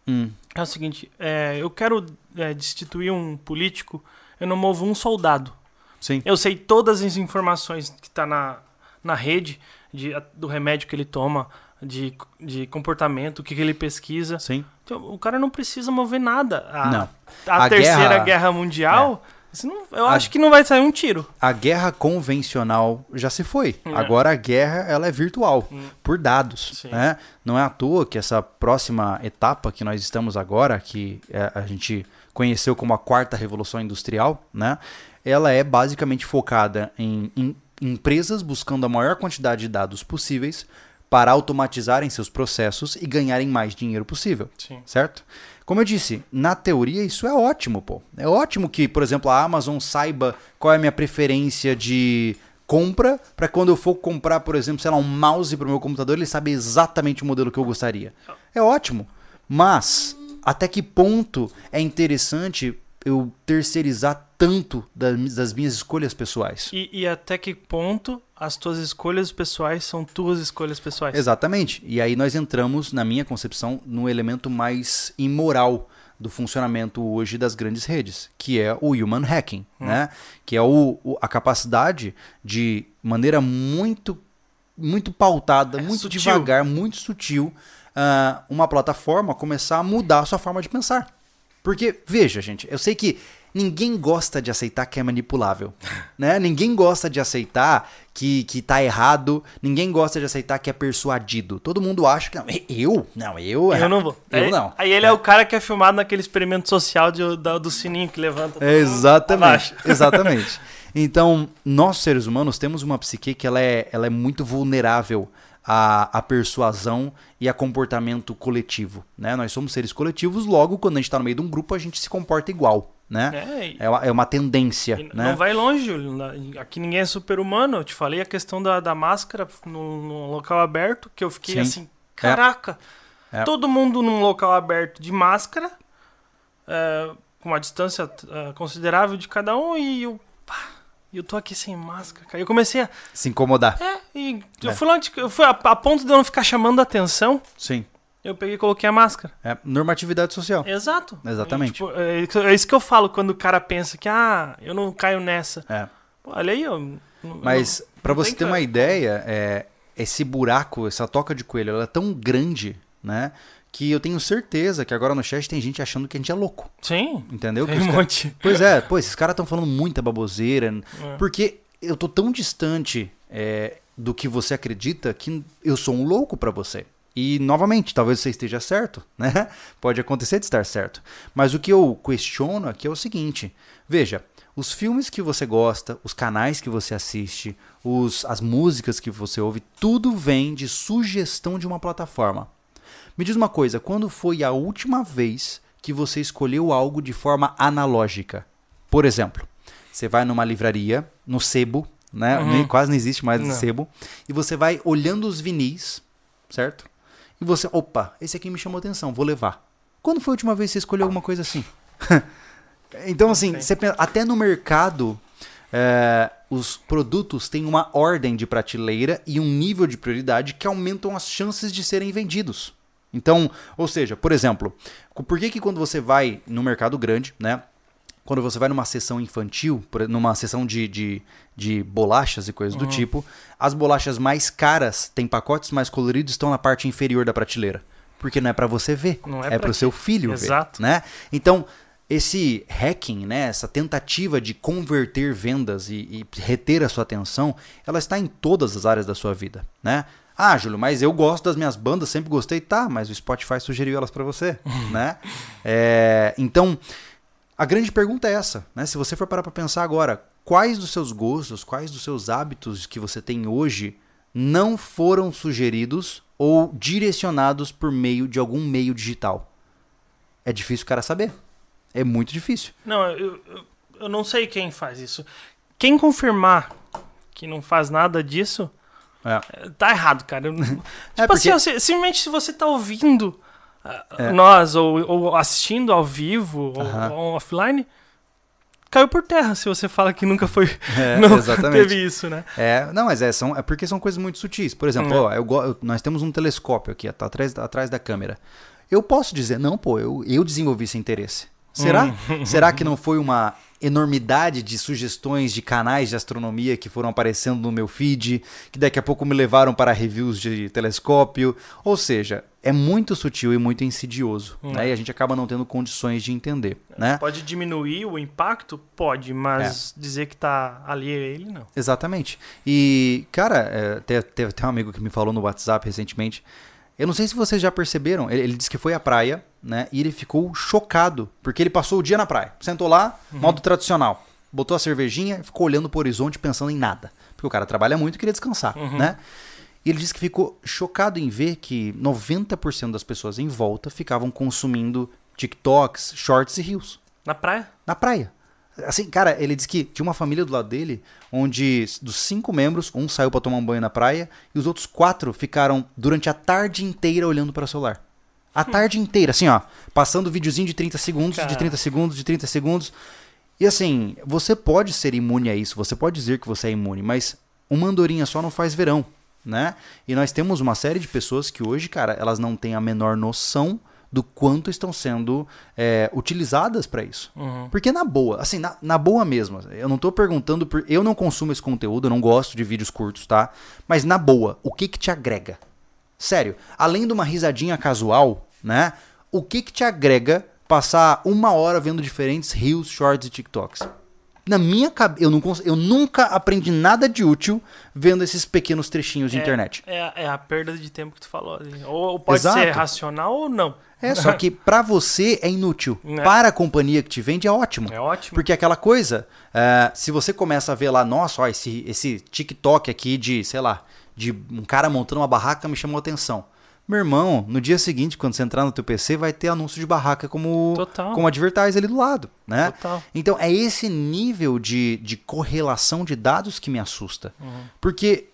hum, é o seguinte, é, eu quero é, destituir um político, eu não movo um soldado. sim, Eu sei todas as informações que tá na, na rede de, do remédio que ele toma, de, de comportamento, o que, que ele pesquisa. sim. Então, o cara não precisa mover nada. A, Não. A, A terceira guerra- É. guerra, mundial, isso não- eu A- acho que não vai sair um tiro. A guerra convencional já se foi. É. Agora a guerra ela é virtual, Hum. por dados. Né? Não é à toa que essa próxima etapa que nós estamos agora, que é, a gente conheceu como a quarta revolução industrial, né? ela é basicamente focada em, em empresas buscando a maior quantidade de dados possíveis para automatizarem seus processos e ganharem mais dinheiro possível Sim. certo? Como eu disse, na teoria isso é ótimo, pô. É ótimo que, por exemplo, a Amazon saiba qual é a minha preferência de compra para quando eu for comprar, por exemplo, sei lá, um mouse para o meu computador, ele sabe exatamente o modelo que eu gostaria. É ótimo. Mas até que ponto é interessante eu terceirizar tanto das, minhas escolhas pessoais? E, e até que ponto as tuas escolhas pessoais são tuas escolhas pessoais? Exatamente. E aí nós entramos, na minha concepção, no elemento mais imoral do funcionamento hoje das grandes redes, que é o human hacking, né? Que é o, o- a capacidade de maneira muito muito pautada, É muito sutil. devagar, muito sutil, ah, uma plataforma começar a mudar a sua forma de pensar. Porque, veja, gente, eu sei que ninguém gosta de aceitar que é manipulável, né? Ninguém gosta de aceitar que, que tá errado, ninguém gosta de aceitar que é persuadido. Todo mundo acha que não, eu? Não, eu... Eu não vou. Eu aí, não. Aí ele é. o cara que é filmado naquele experimento social de- da- do sininho que levanta. mundo Exatamente, exatamente. Então, nós seres humanos temos uma psique que ela é, ela é muito vulnerável à, à persuasão e a comportamento coletivo, né? Nós somos seres coletivos, logo quando a gente está no meio de um grupo a gente se comporta igual, né? É, É uma, é uma tendência, né? Não vai longe, Júlio. Aqui ninguém é super-humano. Eu te falei a questão da, da máscara no, no local aberto, que eu fiquei Sim. assim, caraca. É. Todo mundo num local aberto de máscara, é, com uma distância é, considerável de cada um, e eu, pá, eu tô aqui sem máscara. cara. Eu comecei a. Se incomodar. É, e eu É. fui lá, eu fui a, a ponto de eu não ficar chamando a atenção, Sim. Eu peguei e coloquei a máscara. É normatividade social. Exato. Exatamente. Tipo, é, isso- é isso que eu falo quando o cara pensa que, ah, eu não caio nessa. É. Pô, olha aí, não- Mas, não você ter que- uma ideia, é, esse buraco, essa toca de coelho, ela é tão grande, né? Que eu tenho certeza que agora no chat tem gente achando que a gente é louco. Sim, Entendeu? tem um ca- monte. Pois é, pô, esses caras estão falando muita baboseira. É. Porque eu tô tão distante é, do que você acredita que eu sou um louco pra você. E, novamente, talvez você esteja certo, né? Pode acontecer de estar certo. Mas o que eu questiono aqui é o seguinte: veja, os filmes que você gosta, os canais que você assiste, os, as músicas que você ouve, tudo vem de sugestão de uma plataforma. Me diz uma coisa, quando foi a última vez que você escolheu algo de forma analógica? Por exemplo, você vai numa livraria, no sebo, né? Uhum. Nem- quase não existe mais Não. sebo, e você vai olhando os vinis, certo? E você, opa, esse aqui me chamou atenção, vou levar. Quando foi a última vez que você escolheu alguma coisa assim? então, assim, Sim. você pensa- até no mercado, é, os produtos têm uma ordem de prateleira e um nível de prioridade que aumentam as chances de serem vendidos. Então, ou seja, por exemplo, por que, que quando você vai no mercado grande, né? Quando você vai numa sessão infantil, numa sessão de, de, de bolachas e coisas do tipo, as bolachas mais caras, têm pacotes mais coloridos, estão na parte inferior da prateleira. Porque não é pra você ver, Não é é, para o seu filho Exato. ver, né? Então, esse hacking, né, essa tentativa de converter vendas e, e reter a sua atenção, ela está em todas as áreas da sua vida, né? Ah, Júlio, mas eu gosto das minhas bandas, sempre gostei, tá? Mas o Spotify sugeriu elas pra você, né? É, então, a grande pergunta é essa, né? Se você for parar pra pensar agora, quais dos seus gostos, quais dos seus hábitos que você tem hoje não foram sugeridos ou direcionados por meio de algum meio digital? É difícil o cara saber. É muito difícil. Não, eu, eu, eu não sei quem faz isso. Quem confirmar que não faz nada disso, É. tá errado, cara. Eu- tipo porque- assim, simplesmente se você tá ouvindo É. nós ou, ou assistindo ao vivo ou, ou offline, caiu por terra se você fala que nunca foi. É, não exatamente. teve isso, né? É, não, mas é, são, é porque são coisas muito sutis. Por exemplo, Hum. ó, eu eu- nós temos um telescópio aqui, tá atrás, atrás da câmera. Eu posso dizer, não, pô, eu, eu desenvolvi esse interesse. Será? Hum. Será que não foi uma enormidade de sugestões de canais de astronomia que foram aparecendo no meu feed, que daqui a pouco me levaram para reviews de telescópio? Ou seja, é muito sutil e muito insidioso, Hum. né? E a gente acaba não tendo condições de entender, né? Pode diminuir o impacto? Pode, mas É. dizer que tá ali a ele, não. Exatamente. E, cara, é, te- teve até um amigo que me falou no WhatsApp recentemente. Eu não sei se vocês já perceberam. Ele, ele disse que foi à praia, né? E ele ficou chocado. Porque ele passou o dia na praia. Sentou lá, modo tradicional. Botou a cervejinha ficou olhando pro horizonte pensando em nada. Porque o cara trabalha muito e queria descansar, né? E ele disse que ficou chocado em ver que 90% das pessoas em volta ficavam consumindo TikToks, shorts e reels Na praia? na praia. Assim, cara, ele disse que tinha uma família do lado dele, onde dos cinco membros, um saiu pra tomar um banho na praia e os outros quatro ficaram durante a tarde inteira olhando para o celular. A tarde inteira, assim, ó, passando videozinho de 30 segundos, de Cara. 30 segundos, de 30 segundos. E assim, você pode ser imune a isso, você pode dizer que você é imune, mas uma andorinha só não faz verão, né? E nós temos uma série de pessoas que hoje, cara, elas não têm a menor noção do quanto estão sendo é, utilizadas para isso. Uhum. Porque na boa, assim, na, na boa mesmo, eu não tô perguntando por. Eu não consumo esse conteúdo, eu não gosto de vídeos curtos, tá? Mas na boa, o que que te agrega? Sério, além de uma risadinha casual, né? O que que te agrega passar uma hora vendo diferentes reels, shorts e TikToks? Na minha cabeça, eu, não cons- eu nunca aprendi nada de útil vendo esses pequenos trechinhos de É- internet. É, a- é a perda de tempo que tu falou. Ou, pode Exato. ser racional ou não. É, só que pra você é inútil. Né? Para a companhia que te vende é ótimo. É ótimo. Porque aquela coisa, é, se você começa a ver lá, nossa, ó, esse, esse TikTok aqui de, sei lá, de um cara montando uma barraca me chamou a atenção. Meu irmão, no dia seguinte, quando você entrar no teu PC, vai ter anúncio de barraca como, Total. como advertise ali do lado, né? Total. Então é esse nível de, de correlação de dados que me assusta. Uhum. Porque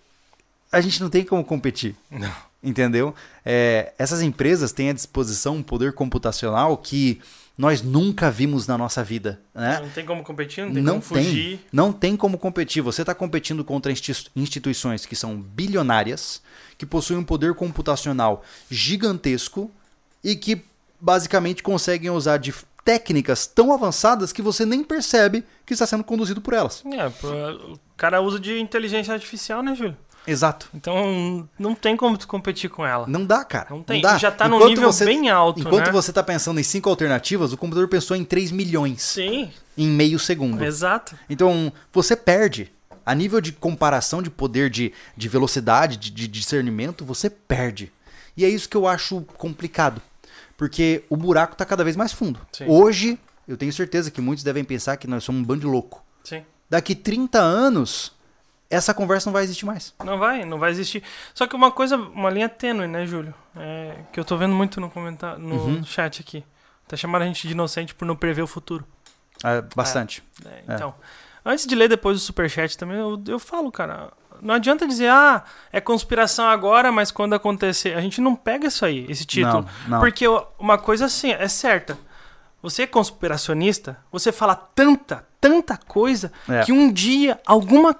a gente não tem como competir. Não. Entendeu? É, essas empresas têm à disposição um poder computacional que nós nunca vimos na nossa vida. Né? Não tem como competir, não tem Não como fugir. tem, não tem como competir. Você está competindo contra insti- instituições que são bilionárias, que possuem um poder computacional gigantesco e que basicamente conseguem usar de técnicas tão avançadas que você nem percebe que está sendo conduzido por elas. É, o cara usa de inteligência artificial, né, Júlio? Exato. Então não tem como tu competir com ela. Não dá, cara. Não tem. dá. Já tá num Enquanto nível você- bem alto, Enquanto né? você está pensando em cinco alternativas, o computador pensou em 3 milhões Sim, em meio segundo. exato. Então, você perde. A nível de comparação de poder, de, de velocidade, de, de discernimento, você perde. E é isso que eu acho complicado. Porque o buraco está cada vez mais fundo. Sim. Hoje, eu tenho certeza que muitos devem pensar que nós somos um bando de louco. Sim. Daqui 30 anos, essa conversa não vai existir mais. Não vai, não vai existir. Só que uma coisa, uma linha tênue, né, Júlio? É, que eu tô vendo muito no comentário, no Uhum. chat aqui. Tá chamando a gente de inocente por não prever o futuro. Ah, bastante. É, então, antes de ler depois o superchat também, eu, eu falo, cara, não adianta dizer, ah, é conspiração agora, mas quando acontecer. A gente não pega isso aí, esse título. Não, não. Porque uma coisa assim, é certa. Você é conspiracionista, você fala tanta, tanta coisa, É. que um dia, alguma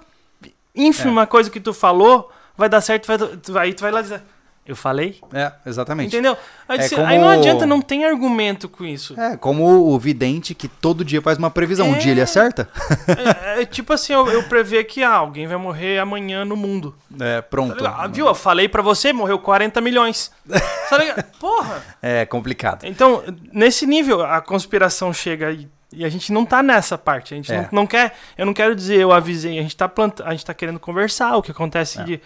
ínfima coisa que tu falou vai dar certo, vai, tu- aí tu vai lá dizer, eu falei? É, exatamente. Entendeu? Aí, É você- como- aí não adianta, não tem argumento com isso. É, como o vidente que todo dia faz uma previsão. Um É. dia ele acerta. É, é tipo assim, eu, eu prever que ah, alguém vai morrer amanhã no mundo. É, Tá pronto. ligado? Ah, viu? Eu falei pra você, morreu 40 milhões. Tá? Porra! É complicado. Então, nesse nível, a conspiração chega e, e a gente não tá nessa parte. A gente É. não, não quer. Eu não quero dizer, eu avisei. A gente tá planta, a gente tá querendo conversar. O que acontece É. de.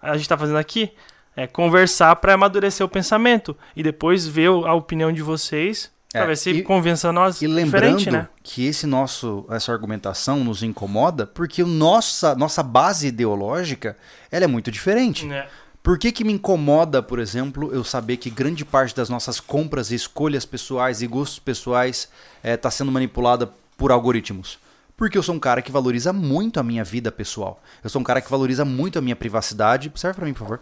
A gente tá fazendo aqui é conversar pra amadurecer o pensamento. E depois ver a opinião de vocês. Pra É, ver se e- convença nós E lembrando diferente, né? que esse nosso, essa argumentação nos incomoda porque nossa, nossa base ideológica ela é muito diferente. É. Por que, que me incomoda, por exemplo, eu saber que grande parte das nossas compras, e escolhas pessoais e gostos pessoais está sendo manipulada por algoritmos? Porque eu sou um cara que valoriza muito a minha vida pessoal. Eu sou um cara que valoriza muito a minha privacidade. Serve pra mim, por favor.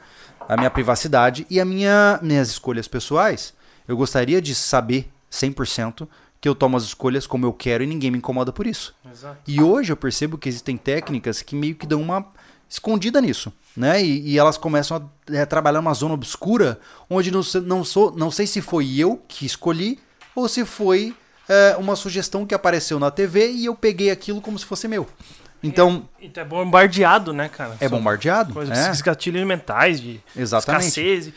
A minha privacidade e a minha, minhas escolhas pessoais. Eu gostaria de saber 100% que eu tomo as escolhas como eu quero e ninguém me incomoda por isso. Exato. E hoje eu percebo que existem técnicas que meio que dão uma escondida nisso, né? E, e elas começam a é, trabalhar numa zona obscura, onde não, não, sou, não sei se foi eu que escolhi ou se foi é, uma sugestão que apareceu na TV e eu peguei aquilo como se fosse meu. Então, E tu é bombardeado, né, cara? é bombardeado. Coisas, é, gatilhos mentais de Exatamente. escassez.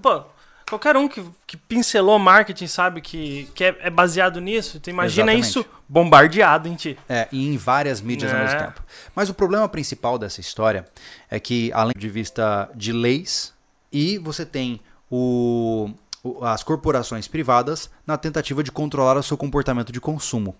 Pô, qualquer um que, que pincelou marketing sabe que, que é, é baseado nisso. Tu imagina Exatamente. isso bombardeado em ti. É, e em várias mídias ao É. mesmo tempo. Mas o problema principal dessa história é que, além de vista de leis, e você tem o, as corporações privadas na tentativa de controlar o seu comportamento de consumo.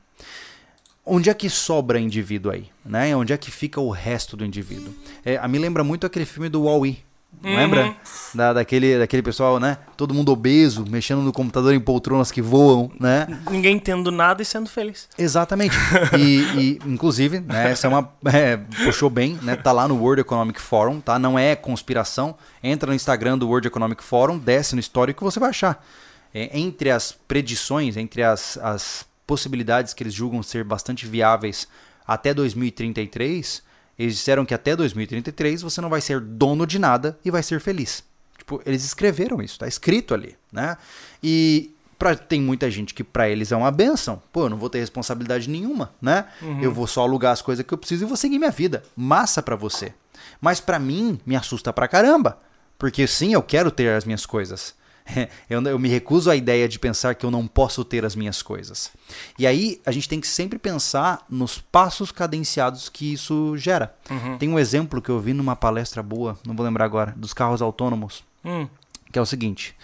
Onde é que sobra indivíduo aí? Né? Onde é que fica o resto do indivíduo? É, me lembra muito aquele filme do Wall-E. Uhum. Lembra? Da, daquele, daquele pessoal, né? Todo mundo obeso, mexendo no computador em poltronas que voam, né? Ninguém tendo nada e sendo feliz. Exatamente. E, e, inclusive, né, essa é uma. é, puxou bem, né? Tá lá no World Economic Forum, tá? Não é conspiração. Entra no Instagram do World Economic Forum, desce no histórico que você vai achar. É, entre as predições, entre as, as possibilidades que eles julgam ser bastante viáveis até 2033, eles disseram que até 2033 você não vai ser dono de nada e vai ser feliz. Tipo, eles escreveram isso, tá escrito ali, né? E pra, tem muita gente que pra eles é uma benção. Pô, eu não vou ter responsabilidade nenhuma, né? Eu vou só alugar as coisas que eu preciso e vou seguir minha vida. Massa pra você. Mas pra mim, me assusta pra caramba. Porque sim, eu quero ter as minhas coisas. Eu, eu me recuso à ideia de pensar que eu não posso ter as minhas coisas. E aí, a gente tem que sempre pensar nos passos cadenciados que isso gera. Tem um exemplo que eu vi numa palestra boa, não vou lembrar agora, dos carros autônomos Hum, que é o seguinte.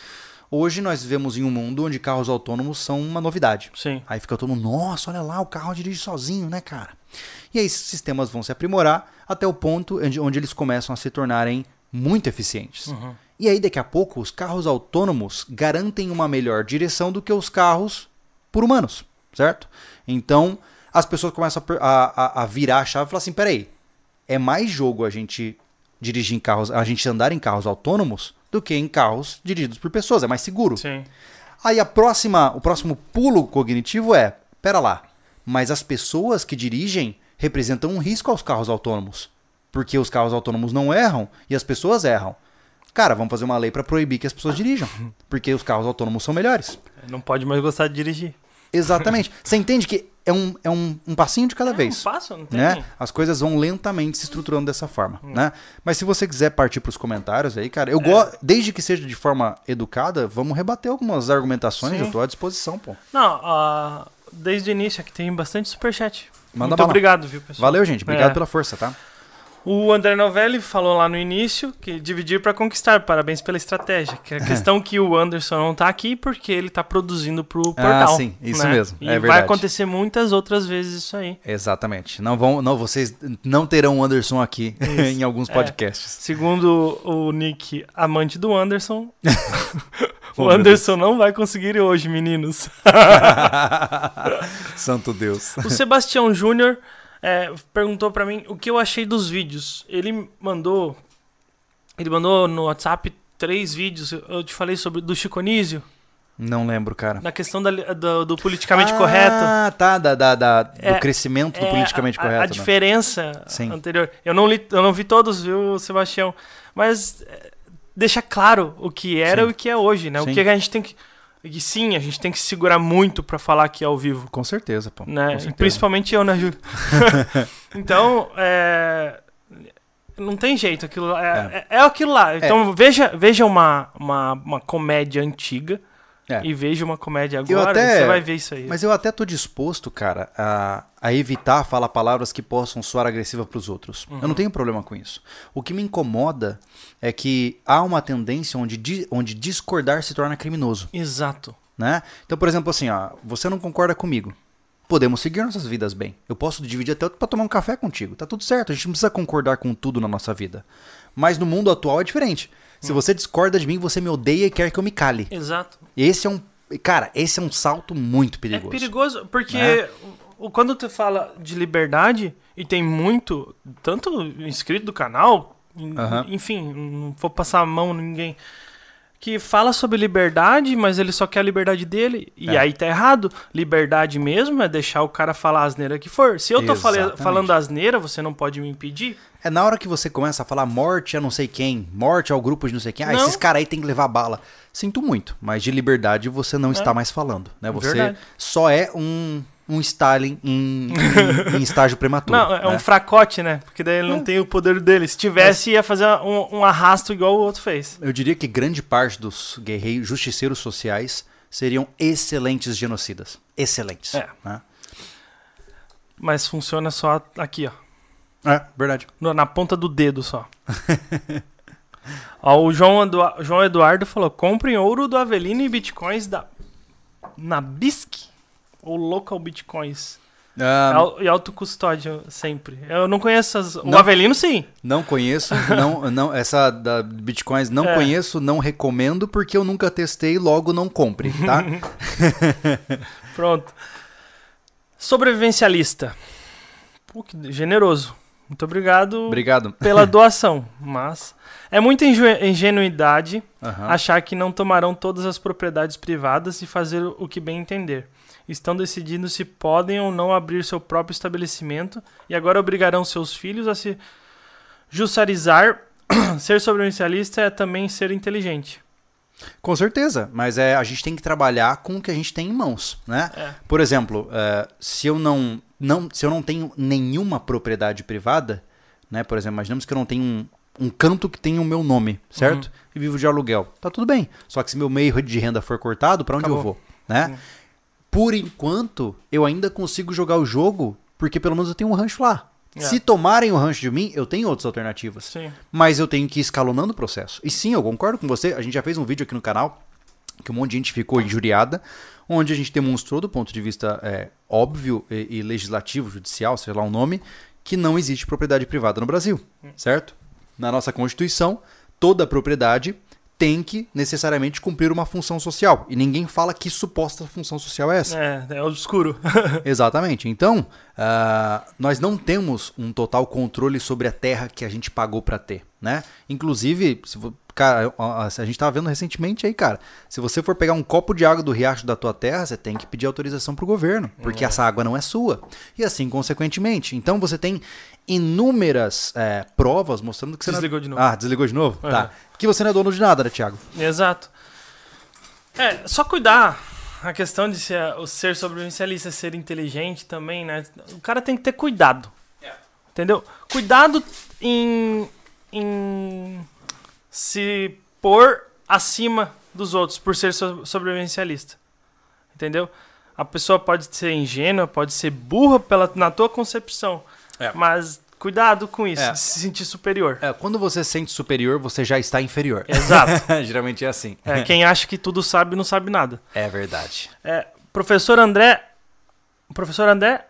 Hoje nós vivemos em um mundo onde carros autônomos são uma novidade. sim. Aí fica todo mundo, nossa, olha lá, o carro dirige sozinho, né, cara? E aí esses sistemas vão se aprimorar até o ponto onde, onde eles começam a se tornarem muito eficientes. Uhum. E aí daqui a pouco os carros autônomos garantem uma melhor direção do que os carros por humanos, certo? Então as pessoas começam a a- a virar a chave e falar assim, peraí, é mais jogo a gente dirigir em carros, a gente andar em carros autônomos do que em carros dirigidos por pessoas, é mais seguro. Sim. Aí a próxima, o próximo pulo cognitivo é, pera lá, mas as pessoas que dirigem representam um risco aos carros autônomos, porque os carros autônomos não erram e as pessoas erram. Cara, vamos fazer uma lei para proibir que as pessoas dirijam, porque os carros autônomos são melhores. Não pode mais gostar de dirigir. Exatamente. Você entende que é um, é um, um passinho de cada É, vez um passo, não tem. né? As coisas vão lentamente se estruturando dessa forma, Hum. né? Mas se você quiser partir para os comentários aí, cara, É. eu gosto, desde que seja de forma educada, vamos rebater algumas argumentações, Sim. eu tô à disposição, pô. Não, ah, desde o início aqui tem bastante superchat. Manda Muito bala. obrigado, viu, pessoal? Valeu, gente. Obrigado É. pela força, tá? O André Novelli falou lá no início que dividir para conquistar. Parabéns pela estratégia. Que é a questão que o Anderson não tá aqui porque ele tá produzindo pro portal. Ah, sim, isso né? mesmo, E é vai verdade. acontecer muitas outras vezes isso aí. Exatamente. Não vão, não, vocês não terão o Anderson aqui em alguns É. podcasts. Segundo o Nick, amante do Anderson, Oh, o meu Anderson não vai conseguir ir hoje, meninos. Santo Deus. O Sebastião Júnior é, perguntou pra mim o que eu achei dos vídeos. Ele mandou. Ele mandou no WhatsApp três vídeos. Eu te falei sobre do Chiconísio, Não lembro, cara. da questão da, do, do politicamente correto. Ah, tá, da, da, da- do É, crescimento do É, politicamente a, correto. A, né? diferença Sim. anterior. Eu não, li, eu não vi todos, viu, Sebastião? Mas é, deixa claro o que era Sim. e o que é hoje, né? Sim. O que a gente tem que. E sim, a gente tem que se segurar muito pra falar aqui ao vivo. Com certeza, pô. Né? Certeza. Principalmente eu, né, Júlio? então, é. Não tem jeito, aquilo lá é, é. é aquilo lá. Então, veja, veja uma, uma, uma comédia antiga É. e veja uma comédia Eu agora, até- você vai ver isso aí. Mas eu até tô disposto, cara, a, a evitar falar palavras que possam soar agressiva pros outros. Eu Uhum. não tenho problema com isso. O que me incomoda é que há uma tendência onde, onde discordar se torna criminoso, Exato. né? Então, por exemplo, assim, ó, você não concorda comigo. Podemos seguir nossas vidas bem. Eu posso dividir até pra tomar um café contigo. Tá tudo certo. A gente não precisa concordar com tudo na nossa vida. Mas no mundo atual é diferente. Se você discorda de mim, você me odeia e quer que eu me cale. Exato. Esse é um. Cara, esse é um salto muito perigoso. É perigoso, porque Né? quando tu fala de liberdade, e tem muito, tanto inscrito do canal, enfim, não vou passar a mão em ninguém, que fala sobre liberdade, mas ele só quer a liberdade dele, e É. aí tá errado. Liberdade mesmo é deixar o cara falar a asneira que for. Se eu tô Exatamente. falando asneira, você não pode me impedir. É na hora que você começa a falar morte a não sei quem, morte ao grupo de não sei quem, ah, Não. esses caras aí tem que levar bala. Sinto muito, mas de liberdade você não está mais falando, né? Você É. Verdade. só é um, um Stalin em, em- em estágio prematuro. Não, é né? um fracote, né? Porque daí ele não tem o poder dele. Se tivesse, ia fazer um, um arrasto igual o outro fez. Eu diria que grande parte dos guerreiros justiceiros sociais seriam excelentes genocidas. Excelentes. É. né? Mas funciona só aqui, ó. É, verdade. No- Na ponta do dedo só. Ó, o João, Edu- João Eduardo falou: comprem ouro do Avelino e bitcoins da Nabisc ou Local Bitcoins. Ah, Au- E autocustódia sempre. Eu não conheço as... O Não. Avelino, sim. Não conheço, não, não, essa da Bitcoins não É. conheço, não recomendo porque eu nunca testei, logo não compre, tá? Pronto. Sobrevivencialista. Pô, que generoso. Muito obrigado Obrigado. pela doação. Mas é muita ingenuidade Aham. achar que não tomarão todas as propriedades privadas e fazer o que bem entender. Estão decidindo se podem ou não abrir seu próprio estabelecimento e agora obrigarão seus filhos a se jussarizar. ser sobrevivencialista é também ser inteligente. Com certeza, mas é, a gente tem que trabalhar com o que a gente tem em mãos, né? É. Por exemplo, é, se eu não, não, se eu não tenho nenhuma propriedade privada, né? Por exemplo, imaginamos que eu não tenho um, um canto que tem o meu nome, certo? Uhum. E vivo de aluguel. Tá tudo bem. Só que se meu meio de renda for cortado, para onde eu Acabou. vou, né? Por enquanto, eu ainda consigo jogar o jogo porque pelo menos eu tenho um rancho lá. É. Se tomarem o rancho de mim, eu tenho outras alternativas. Sim. Mas eu tenho que ir escalonando o processo. E sim, eu concordo com você. A gente já fez um vídeo aqui no canal que um monte de gente ficou injuriada, onde a gente demonstrou do ponto de vista é, óbvio e, e legislativo, judicial, sei lá o nome, que não existe propriedade privada no Brasil, certo? Na nossa Constituição, toda propriedade tem que necessariamente cumprir uma função social. E ninguém fala que suposta função social é essa. É, é obscuro. Exatamente. Então, ah, nós não temos um total controle sobre a terra que a gente pagou para ter, né? Inclusive, se cara, a, gente tava vendo recentemente aí, cara, se você for pegar um copo de água do riacho da tua terra, você tem que pedir autorização pro governo, porque essa água não é sua. E assim, consequentemente. Então, você tem inúmeras é, provas mostrando que você Desligou não... de novo. Ah, desligou de novo? Aham. Tá. Que você não é dono de nada, né, Thiago? Exato. É, só cuidar. A questão de ser, o ser sobrevivencialista é ser inteligente também, né? O cara tem que ter cuidado. Entendeu? Cuidado em, em se pôr acima dos outros por ser so- sobrevivencialista. Entendeu? A pessoa pode ser ingênua, pode ser burra pela, na tua concepção. É. Mas cuidado com isso, É. de se sentir superior. É, quando você se sente superior, você já está inferior. Exato. Geralmente é assim. É, quem acha que tudo sabe, não sabe nada. É verdade. É, professor André. Professor André.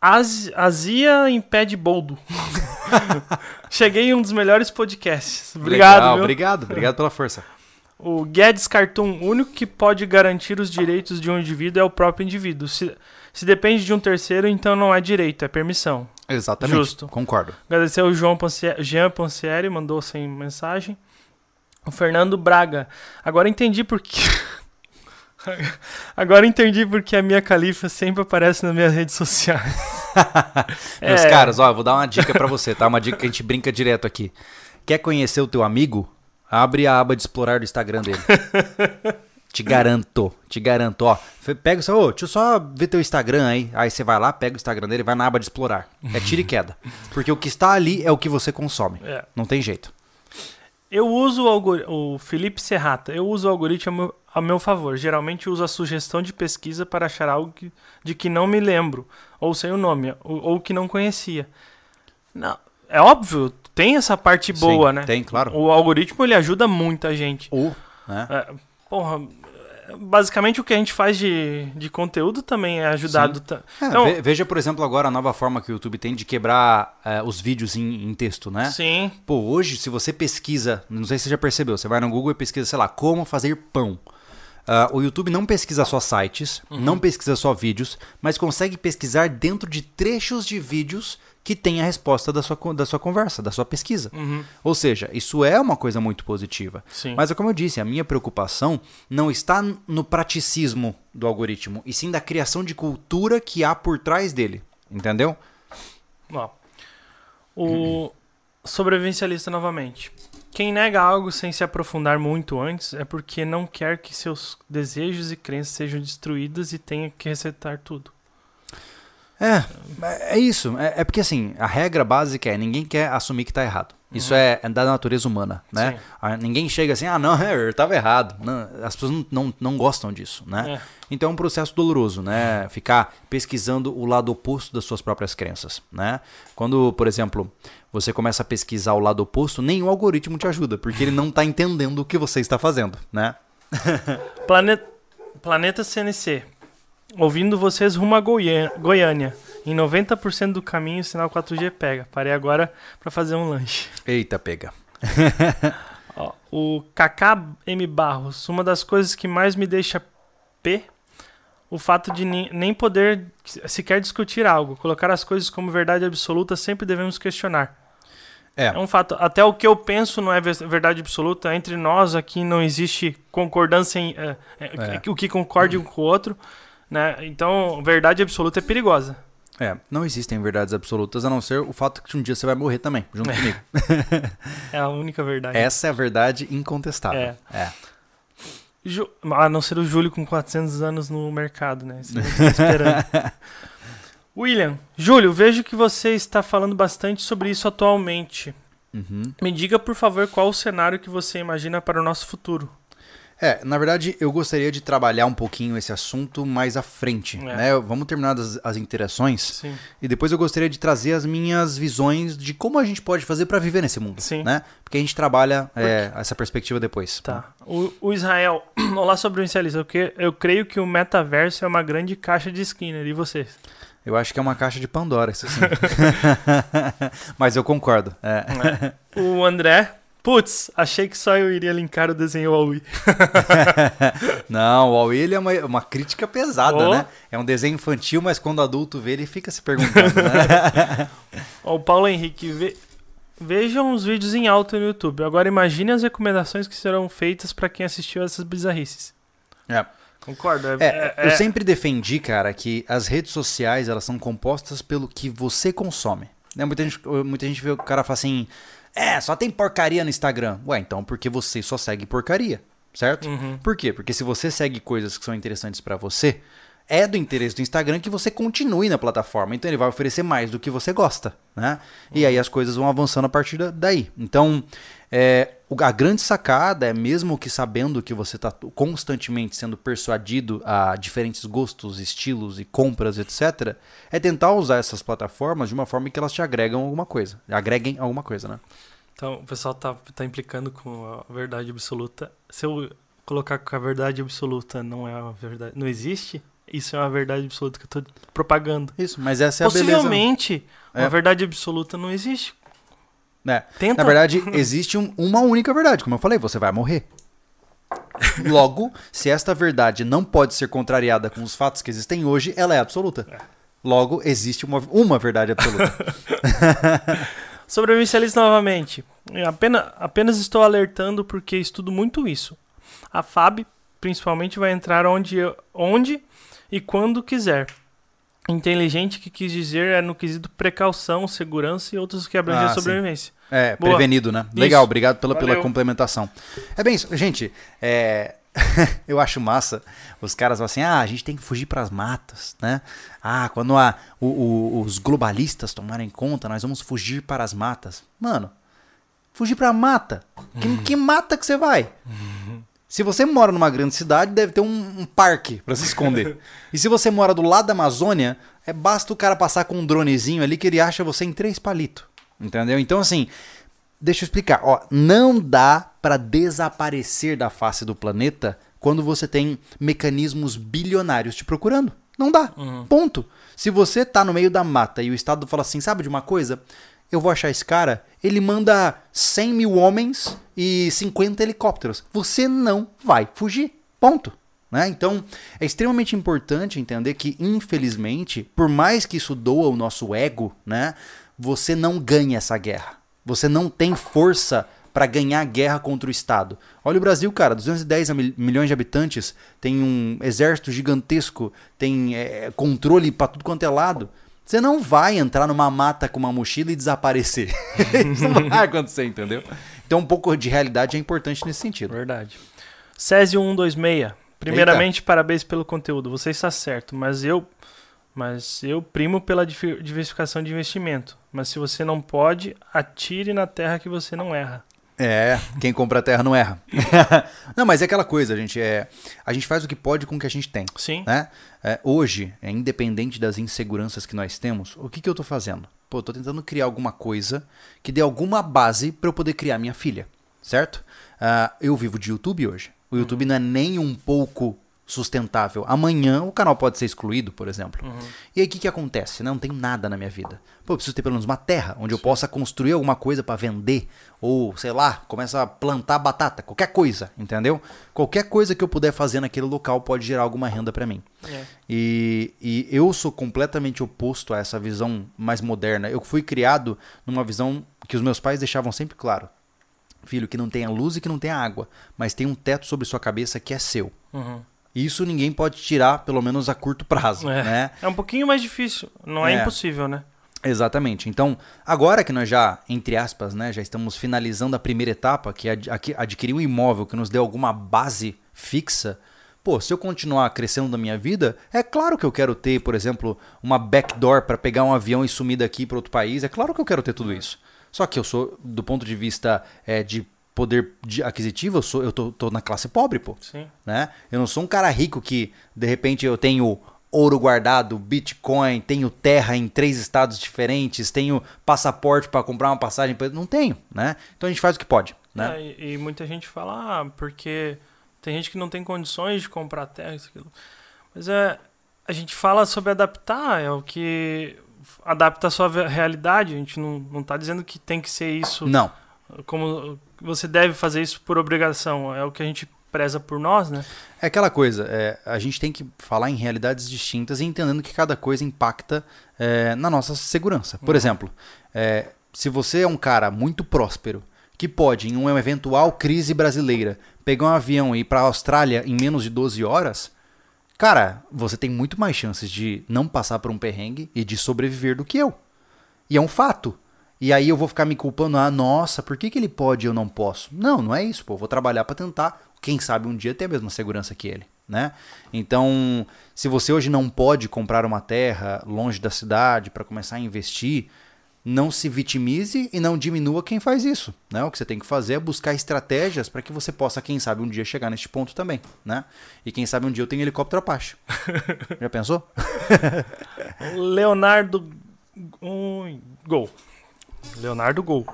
Az, Azia em pé de boldo. Cheguei em um dos melhores podcasts. Obrigado, Legal, obrigado, obrigado pela força. O Guedes Cartoon, o único que pode garantir os direitos de um indivíduo é o próprio indivíduo. Se, Se depende de um terceiro, então não é direito, é permissão. Exatamente. Justo. Concordo. Agradecer ao João Jean Poncieri, mandou sem mensagem. O Fernando Braga. Agora entendi por que. Agora entendi porque a minha califa sempre aparece nas minhas redes sociais. Meus É. caras, ó, vou dar uma dica pra você, tá? Uma dica que a gente brinca direto aqui. Quer conhecer o teu amigo? Abre a aba de explorar do Instagram dele. te garanto, te garanto, ó. Pega o seu, ô, deixa eu só ver teu Instagram aí. Aí você vai lá, pega o Instagram dele, vai na aba de explorar. É tiro e queda. Porque o que está ali é o que você consome. É. Não tem jeito. Eu uso o, algori- o Felipe Serrata. Eu uso o algoritmo a meu, favor. Geralmente uso a sugestão de pesquisa para achar algo que- de que não me lembro, ou sem o nome, ou, ou que não conhecia. Não, é óbvio, tem essa parte boa, Sim, né? Tem, claro. O algoritmo ele ajuda muita gente. Ou, né? É, porra, basicamente o que a gente faz de, de conteúdo também é ajudado. É, Então, ve- veja, por exemplo, agora a nova forma que o YouTube tem de quebrar é, os vídeos em, em texto, né? sim, Pô, hoje, se você pesquisa, não sei se você já percebeu, você vai no Google e pesquisa, sei lá, como fazer pão. Ah, o YouTube não pesquisa só sites, não pesquisa só vídeos, mas consegue pesquisar dentro de trechos de vídeos que tem a resposta da sua, da sua conversa, da sua pesquisa. uhum, Ou seja, isso é uma coisa muito positiva. sim. Mas é como eu disse, a minha preocupação não está no praticismo do algoritmo, e sim da criação de cultura que há por trás dele. Entendeu? Ó, o sobrevivencialista novamente. Quem nega algo sem se aprofundar muito antes é porque não quer que seus desejos e crenças sejam destruídos e tenha que resetar tudo. É, é isso. É, é porque assim, a regra básica é ninguém quer assumir que tá errado. Isso é, é da natureza humana, né? Sim. Ah, ninguém chega assim, ah, não, eu tava errado. Não, as pessoas não, não, não gostam disso, né? É. Então é um processo doloroso, né? Ficar pesquisando o lado oposto das suas próprias crenças, né? Quando, por exemplo, você começa a pesquisar o lado oposto, nenhum algoritmo te ajuda, porque ele não tá entendendo o que você está fazendo, né? Plane- Planeta CNC. Ouvindo vocês rumo a Goiânia. Goiânia. Em 90% do caminho o sinal 4G pega. Parei agora pra fazer um lanche. Eita, pega. Ó, o Kaká M. Barros. Uma das coisas que mais me deixa P. O fato de nem poder sequer discutir algo. Colocar as coisas como verdade absoluta sempre devemos questionar. É. É um fato. Até o que eu penso não é ve- verdade absoluta. Entre nós aqui não existe concordância em. é, É. O que concorde um com o outro. Né? Então, verdade absoluta é perigosa. É, não existem verdades absolutas, a não ser o fato que um dia você vai morrer também, junto comigo. É a única verdade. Essa é a verdade incontestável. É. é. Ju- A não ser o Júlio com 400 anos no mercado, né? Tô esperando. William, Júlio, vejo que você está falando bastante sobre isso atualmente. Uhum. Me diga, por favor, qual o cenário que você imagina para o nosso futuro. É, na verdade, eu gostaria de trabalhar um pouquinho esse assunto mais à frente. É. Né? Vamos terminar as, as interações Sim. e depois eu gostaria de trazer as minhas visões de como a gente pode fazer para viver nesse mundo. Sim. Né? Porque a gente trabalha é, essa perspectiva depois. Tá. O, o Israel, olá sobrevivencialista. Eu, que- eu creio que o metaverso é uma grande caixa de Skinner. E vocês? Eu acho que é uma caixa de Pandora, isso sim. Mas eu concordo. é. O André, putz, achei que só eu iria linkar o desenho ao Wii. Não, o ele é uma, uma crítica pesada, Oh. né? É um desenho infantil, mas quando adulto vê, ele fica se perguntando, né? O Paulo Henrique, ve- vejam os vídeos em alta no YouTube. Agora imagine as recomendações que serão feitas para quem assistiu essas bizarrices. É. Concordo. É, É, é- eu é- sempre defendi, cara, que as redes sociais elas são compostas pelo que você consome. Né? Muita, gente, muita gente vê o cara fala assim: é, só tem porcaria no Instagram. Ué, então porque você só segue porcaria, certo? Uhum. Por quê? Porque se você segue coisas que são interessantes pra você, é do interesse do Instagram que você continue na plataforma. Então ele vai oferecer mais do que você gosta, né? E aí as coisas vão avançando a partir da- daí. Então, é, a grande sacada é mesmo que sabendo que você está constantemente sendo persuadido a diferentes gostos, estilos e compras, etc., é tentar usar essas plataformas de uma forma que elas te agregam alguma coisa. Agreguem alguma coisa, né? Então, o pessoal tá, tá implicando com a verdade absoluta. Se eu colocar que a verdade absoluta não é a verdade, não existe, isso é uma verdade absoluta que eu tô propagando. Isso, mas essa é a beleza. Possivelmente, É. uma verdade absoluta não existe. É. Tenta. Na verdade, existe um- uma única verdade. Como eu falei, você vai morrer. Logo, se esta verdade não pode ser contrariada com os fatos que existem hoje, ela é absoluta. Logo, existe uma, uma verdade absoluta. Sobrevivencialista novamente. Eu Apenas, apenas estou alertando porque estudo muito isso. A FAB, principalmente, vai entrar onde, onde e quando quiser. Inteligente que quis dizer é no quesito precaução, segurança e outros que abrangem Ah, a sobrevivência. É, Boa. prevenido, né? Isso. Legal, obrigado pela, pela complementação. É bem isso. Gente, é, eu acho massa. Os caras falam assim: ah, a gente tem que fugir pras matas, né? Ah, quando a, o- o- os globalistas tomarem conta, nós vamos fugir para as matas. Mano, fugir pra mata? Que, que mata que você vai? Se você mora numa grande cidade, deve ter um, um parque pra se esconder. e se você mora do lado da Amazônia, é basta o cara passar com um dronezinho ali que ele acha você em três palitos. Entendeu? Então, assim, deixa eu explicar. Ó, não dá pra desaparecer da face do planeta quando você tem mecanismos bilionários te procurando. Não dá. Ponto. Se você tá no meio da mata e o Estado fala assim, sabe de uma coisa? Eu vou achar esse cara, ele manda 100 mil homens e 50 helicópteros. Você não vai fugir. Ponto. Né? Então, é extremamente importante entender que, infelizmente, por mais que isso doa o nosso ego, né, você não ganha essa guerra. Você não tem força para ganhar a guerra contra o Estado. Olha o Brasil, cara, 210 mil- milhões de habitantes, tem um exército gigantesco, tem é, controle para tudo quanto é lado. Você não vai entrar numa mata com uma mochila e desaparecer. Isso não vai acontecer, entendeu? Então, um pouco de realidade é importante nesse sentido. Verdade. Césio 126. Primeiramente, parabéns pelo conteúdo. Você está certo, mas eu mas eu primo pela diversificação de investimento. Mas se você não pode, atire na terra que você não erra. É, quem compra a terra não erra. não, mas é aquela coisa, gente. É, a gente faz o que pode com o que a gente tem. Sim. Né? É, hoje, é, independente das inseguranças que nós temos, o que, que eu tô fazendo? Pô, tô tentando criar alguma coisa que dê alguma base para eu poder criar minha filha, certo? Ah, eu vivo de YouTube hoje. O YouTube não é nem um pouco sustentável. Amanhã o canal pode ser excluído, por exemplo. E aí o que, que acontece? Não tenho nada na minha vida. Pô, eu preciso ter pelo menos uma terra onde eu possa construir alguma coisa para vender. Ou, sei lá, começa a plantar batata, qualquer coisa, entendeu? Qualquer coisa que eu puder fazer naquele local pode gerar alguma renda para mim. É. E, e eu sou completamente oposto a essa visão mais moderna. Eu fui criado numa visão que os meus pais deixavam sempre claro. Filho, que não tenha luz e que não tenha água, mas tem um teto sobre sua cabeça que é seu. Uhum. Isso ninguém pode tirar, pelo menos a curto prazo, É. né? É um pouquinho mais difícil. Não é, É. impossível, né? Exatamente. Então, agora que nós já, entre aspas, né, já estamos finalizando a primeira etapa, que é adquirir um imóvel que nos dê alguma base fixa, pô, se eu continuar crescendo na minha vida, é claro que eu quero ter, por exemplo, uma backdoor para pegar um avião e sumir daqui para outro país. É claro que eu quero ter tudo isso. Só que eu sou, do ponto de vista é, de poder de aquisitivo, eu, sou, eu tô, tô na classe pobre, pô Sim. né? Eu não sou um cara rico que de repente eu tenho ouro guardado, Bitcoin, tenho terra em três estados diferentes, tenho passaporte para comprar uma passagem, não tenho, né? Então a gente faz o que pode, né? É, e, e muita gente fala, ah, porque tem gente que não tem condições de comprar terra, isso, aquilo. Mas é, a gente fala sobre adaptar, é o que adapta a sua realidade. A gente não, não tá dizendo que tem que ser isso, Não, como você deve fazer isso por obrigação. É o que a gente preza por nós, né? é aquela coisa, é, a gente tem que falar em realidades distintas e entendendo que cada coisa impacta é, na nossa segurança. Por exemplo, é, se você é um cara muito próspero, que pode, em uma eventual crise brasileira, pegar um avião e ir para a Austrália em menos de 12 horas, cara, você tem muito mais chances de não passar por um perrengue e de sobreviver do que eu. E é um fato. E aí eu vou ficar me culpando, ah, nossa, por que, que ele pode e eu não posso? Não, não é isso, pô. Eu vou trabalhar para tentar, quem sabe um dia ter a mesma segurança que ele, né? Então, se você hoje não pode comprar uma terra longe da cidade para começar a investir, não se vitimize e não diminua quem faz isso, né? O que você tem que fazer é buscar estratégias para que você possa, quem sabe, um dia chegar neste ponto também, né? E quem sabe um dia eu tenho helicóptero Apache. Já pensou? Leonardo um, Gol. Leonardo Gol.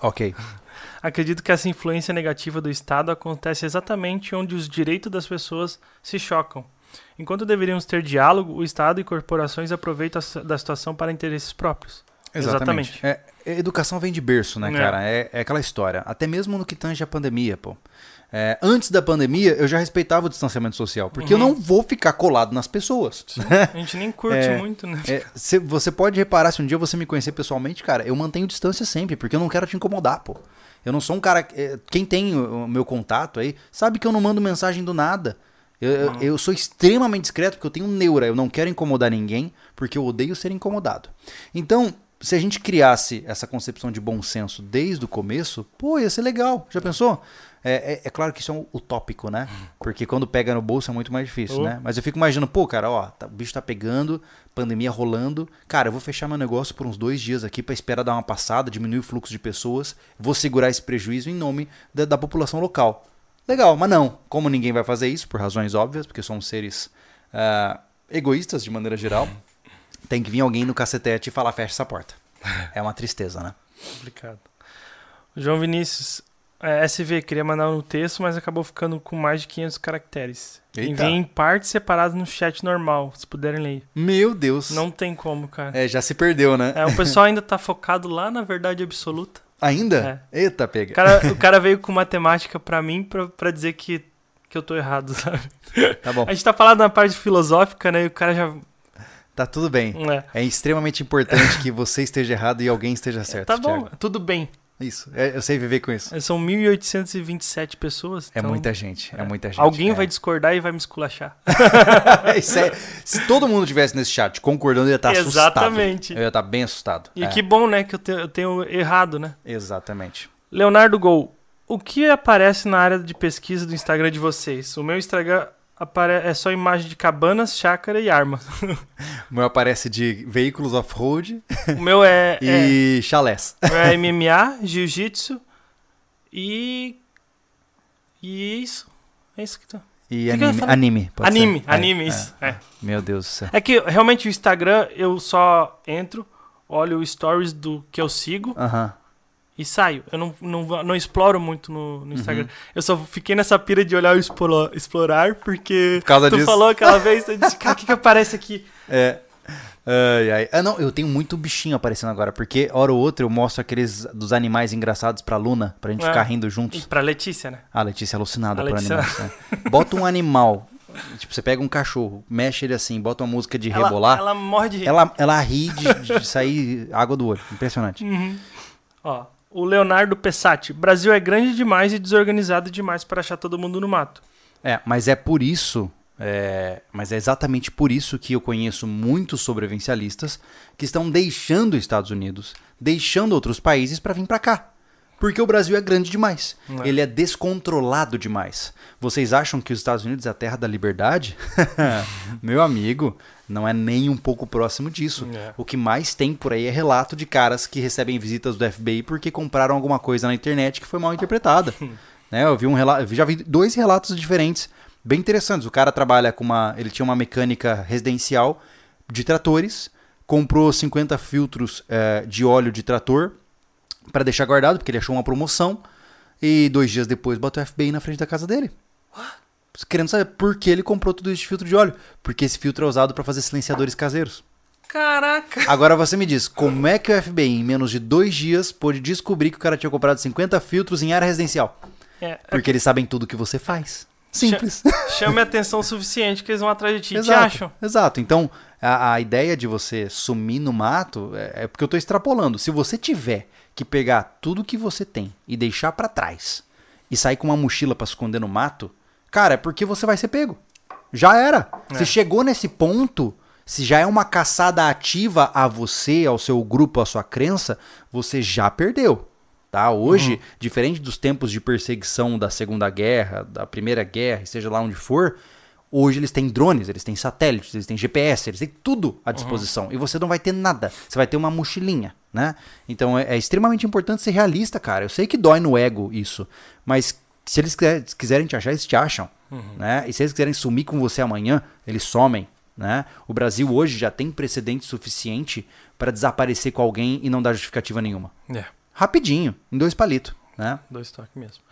Ok. Acredito que essa influência negativa do Estado acontece exatamente onde os direitos das pessoas se chocam. Enquanto deveríamos ter diálogo, o Estado e corporações aproveitam da situação para interesses próprios. Exatamente. É, educação vem de berço, né, É. cara? É, é aquela história. Até mesmo no que tange a pandemia, pô. É, antes da pandemia, eu já respeitava o distanciamento social, porque eu Uhum. não vou ficar colado nas pessoas. A gente nem curte É. muito, né? É, cê- você pode reparar, se um dia você me conhecer pessoalmente, cara, eu mantenho distância sempre, porque eu não quero te incomodar, pô. Eu não sou um cara. é, Quem tem o meu contato aí, sabe que eu não mando mensagem do nada. Eu, eu- eu sou extremamente discreto porque eu tenho neura, eu não quero incomodar ninguém, porque eu odeio ser incomodado. Então, se a gente criasse essa concepção de bom senso desde o começo, pô, ia ser legal. Já pensou? É, é- é claro que isso é um utópico, né? Porque quando pega no bolso é muito mais difícil, né? Mas eu fico imaginando, pô, cara, ó, tá- o bicho tá pegando, pandemia rolando. Cara, eu vou fechar meu negócio por uns dois dias aqui pra esperar dar uma passada, diminuir o fluxo de pessoas, vou segurar esse prejuízo em nome da, da população local. Legal, mas não. Como ninguém vai fazer isso, por razões óbvias, porque somos seres ah, egoístas de maneira geral, tem que vir alguém no cacetete e falar, fecha essa porta. É uma tristeza, né? Complicado. João Vinícius, é, SV, queria mandar um texto, mas acabou ficando com mais de 500 caracteres. Eita. Enviei em partes separadas no chat normal, se puderem ler. Meu Deus. Não tem como, cara. É, já se perdeu, né? É, o pessoal ainda tá focado lá na verdade absoluta. Ainda? Eita, pega. O cara, o cara veio com matemática pra mim pra, pra dizer que, que eu tô errado, sabe? Tá bom. A gente tá falando na parte filosófica, né? E o cara já. Tá tudo bem. É, É extremamente importante que você esteja errado e alguém esteja certo. tá bom, Thiago. tudo bem. Isso. É, eu sei viver com isso. São 1.827 pessoas. É então muita gente. É, muita gente. Alguém é. vai discordar e vai me esculachar. É- se todo mundo tivesse nesse chat concordando, eu ia estar assustado. Exatamente. Eu ia estar bem assustado. E É, que bom, né? Que eu, te- eu tenho errado, né? Exatamente. Leonardo Gol, o que aparece na área de pesquisa do Instagram de vocês? O meu Instagram apare- é só imagem de cabanas, chácara e arma. O meu aparece de veículos off-road O meu é, é, e chalés. o meu é MMA, jiu-jitsu e. E isso. É isso que tá. E que anime. falar? Anime, pode anime, ser. É, anime, é. isso. É. Meu Deus do céu. É que realmente o Instagram eu só entro, olho o stories do que eu sigo Aham. E saio. Eu não, não, não exploro muito no, no Instagram. Uhum. Eu só fiquei nessa pira de olhar o explo- explorar porque Por causa tu disso. falou aquela vez, eu disse, cara, o que, que aparece aqui? É. Ai, ai. Ah, não, eu tenho muito bichinho aparecendo agora, porque hora ou outra eu mostro aqueles dos animais engraçados pra Luna, pra gente É. ficar rindo E juntos. pra Letícia, né? Ah, Letícia é alucinada A por Letícia- animais. né? Bota um animal, tipo, você pega um cachorro, mexe ele assim, bota uma música de Ela, rebolar, ela morre de rir. ela, ela ri de, de sair água do olho. Impressionante. Uhum. Ó, o Leonardo Pessati. Brasil é grande demais e desorganizado demais para achar todo mundo no mato. É, mas é por isso, é, mas é exatamente por isso que eu conheço muitos sobrevivencialistas que estão deixando os Estados Unidos, deixando outros países para vir para cá. Porque o Brasil é grande demais. É. Ele é descontrolado demais. Vocês acham que os Estados Unidos é a terra da liberdade? Meu amigo, não é nem um pouco próximo disso. É. O que mais tem por aí é relato de caras que recebem visitas do FBI porque compraram alguma coisa na internet que foi mal interpretada. né? Eu vi um relato, já vi dois relatos diferentes, bem interessantes. O cara trabalha com uma, ele tinha uma mecânica residencial de tratores, comprou 50 filtros eh, de óleo de trator para deixar guardado porque ele achou uma promoção e dois dias depois bateu o FBI na frente da casa dele. Querendo saber por que ele comprou tudo isso de filtro de óleo. Porque esse filtro é usado para fazer silenciadores caseiros. Caraca! Agora você me diz, como é que o FBI, em menos de dois dias, pôde descobrir que o cara tinha comprado 50 filtros em área residencial? É, Porque eles sabem tudo que você faz. Simples. chame a atenção o suficiente que eles vão atrás de ti e te Exato. acham. Exato. Então, a, a ideia de você sumir no mato é, é porque eu tô extrapolando. Se você tiver que pegar tudo que você tem e deixar pra trás e sair com uma mochila pra esconder no mato, cara, é porque você vai ser pego. Já era. É. Se chegou nesse ponto, se já é uma caçada ativa a você, ao seu grupo, à sua crença, você já perdeu. Tá? Hoje, Uhum. diferente dos tempos de perseguição da Segunda Guerra, da Primeira Guerra, seja lá onde for, hoje eles têm drones, eles têm satélites, eles têm GPS, eles têm tudo à disposição. E você não vai ter nada. Você vai ter uma mochilinha, né? Então é, é extremamente importante ser realista, cara. Eu sei que dói no ego isso, mas se eles quiser- quiserem te achar, eles te acham. Né? E se eles quiserem sumir com você amanhã, eles somem. Né? O Brasil hoje já tem precedente suficiente para desaparecer com alguém e não dar justificativa nenhuma. É, Rapidinho, em dois palitos. Né? dois toques mesmo.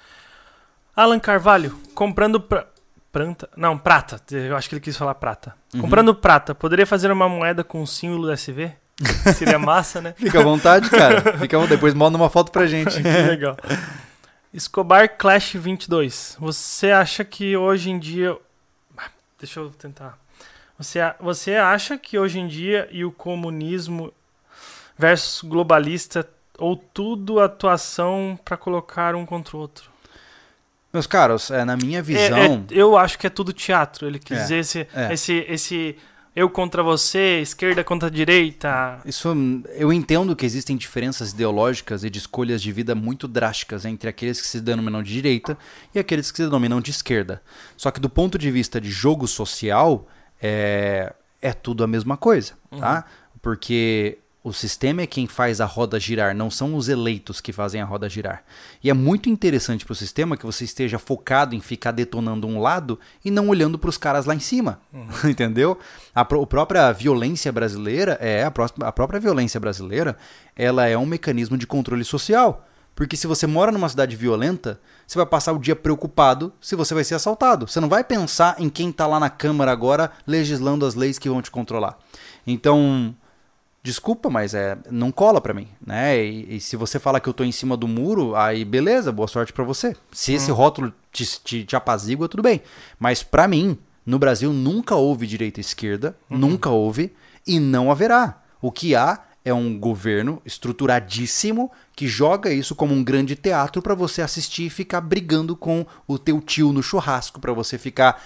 Alan Carvalho, comprando pra... Pranta? Não, prata. Eu acho que ele quis falar prata. Uhum. Comprando prata, poderia fazer uma moeda com o símbolo SV? Seria massa, né? Fica à vontade, cara. Fica. Depois manda uma foto pra gente. que legal. Escobar Clash 22. Você acha que hoje em dia. Deixa eu tentar. Você, você acha que hoje em dia e o comunismo versus globalista ou tudo atuação para colocar um contra o outro? Meus caros, é, na minha É- visão. é- eu acho que é tudo teatro. Ele quis É, dizer esse, é. esse, esse eu contra você, esquerda contra direita. Isso, eu entendo que existem diferenças ideológicas e de escolhas de vida muito drásticas entre aqueles que se denominam de direita e aqueles que se denominam de esquerda. Só que do ponto de vista de jogo social, é, é tudo a mesma coisa, tá? Porque o sistema é quem faz a roda girar, não são os eleitos que fazem a roda girar. E é muito interessante para o sistema que você esteja focado em ficar detonando um lado e não olhando para os caras lá em cima, entendeu? A, a própria violência brasileira é a, pró- a própria violência brasileira, ela é um mecanismo de controle social. Porque se você mora numa cidade violenta, você vai passar o dia preocupado se você vai ser assaltado. Você não vai pensar em quem está lá na Câmara agora legislando as leis que vão te controlar. Então, desculpa, mas é, não cola pra mim, né? E, e se você fala que eu tô em cima do muro, aí beleza, boa sorte pra você. Se esse rótulo te, te, te apazigua, tudo bem. Mas pra mim, no Brasil nunca houve direita e esquerda, nunca houve e não haverá. O que há é um governo estruturadíssimo que joga isso como um grande teatro pra você assistir e ficar brigando com o teu tio no churrasco, pra você ficar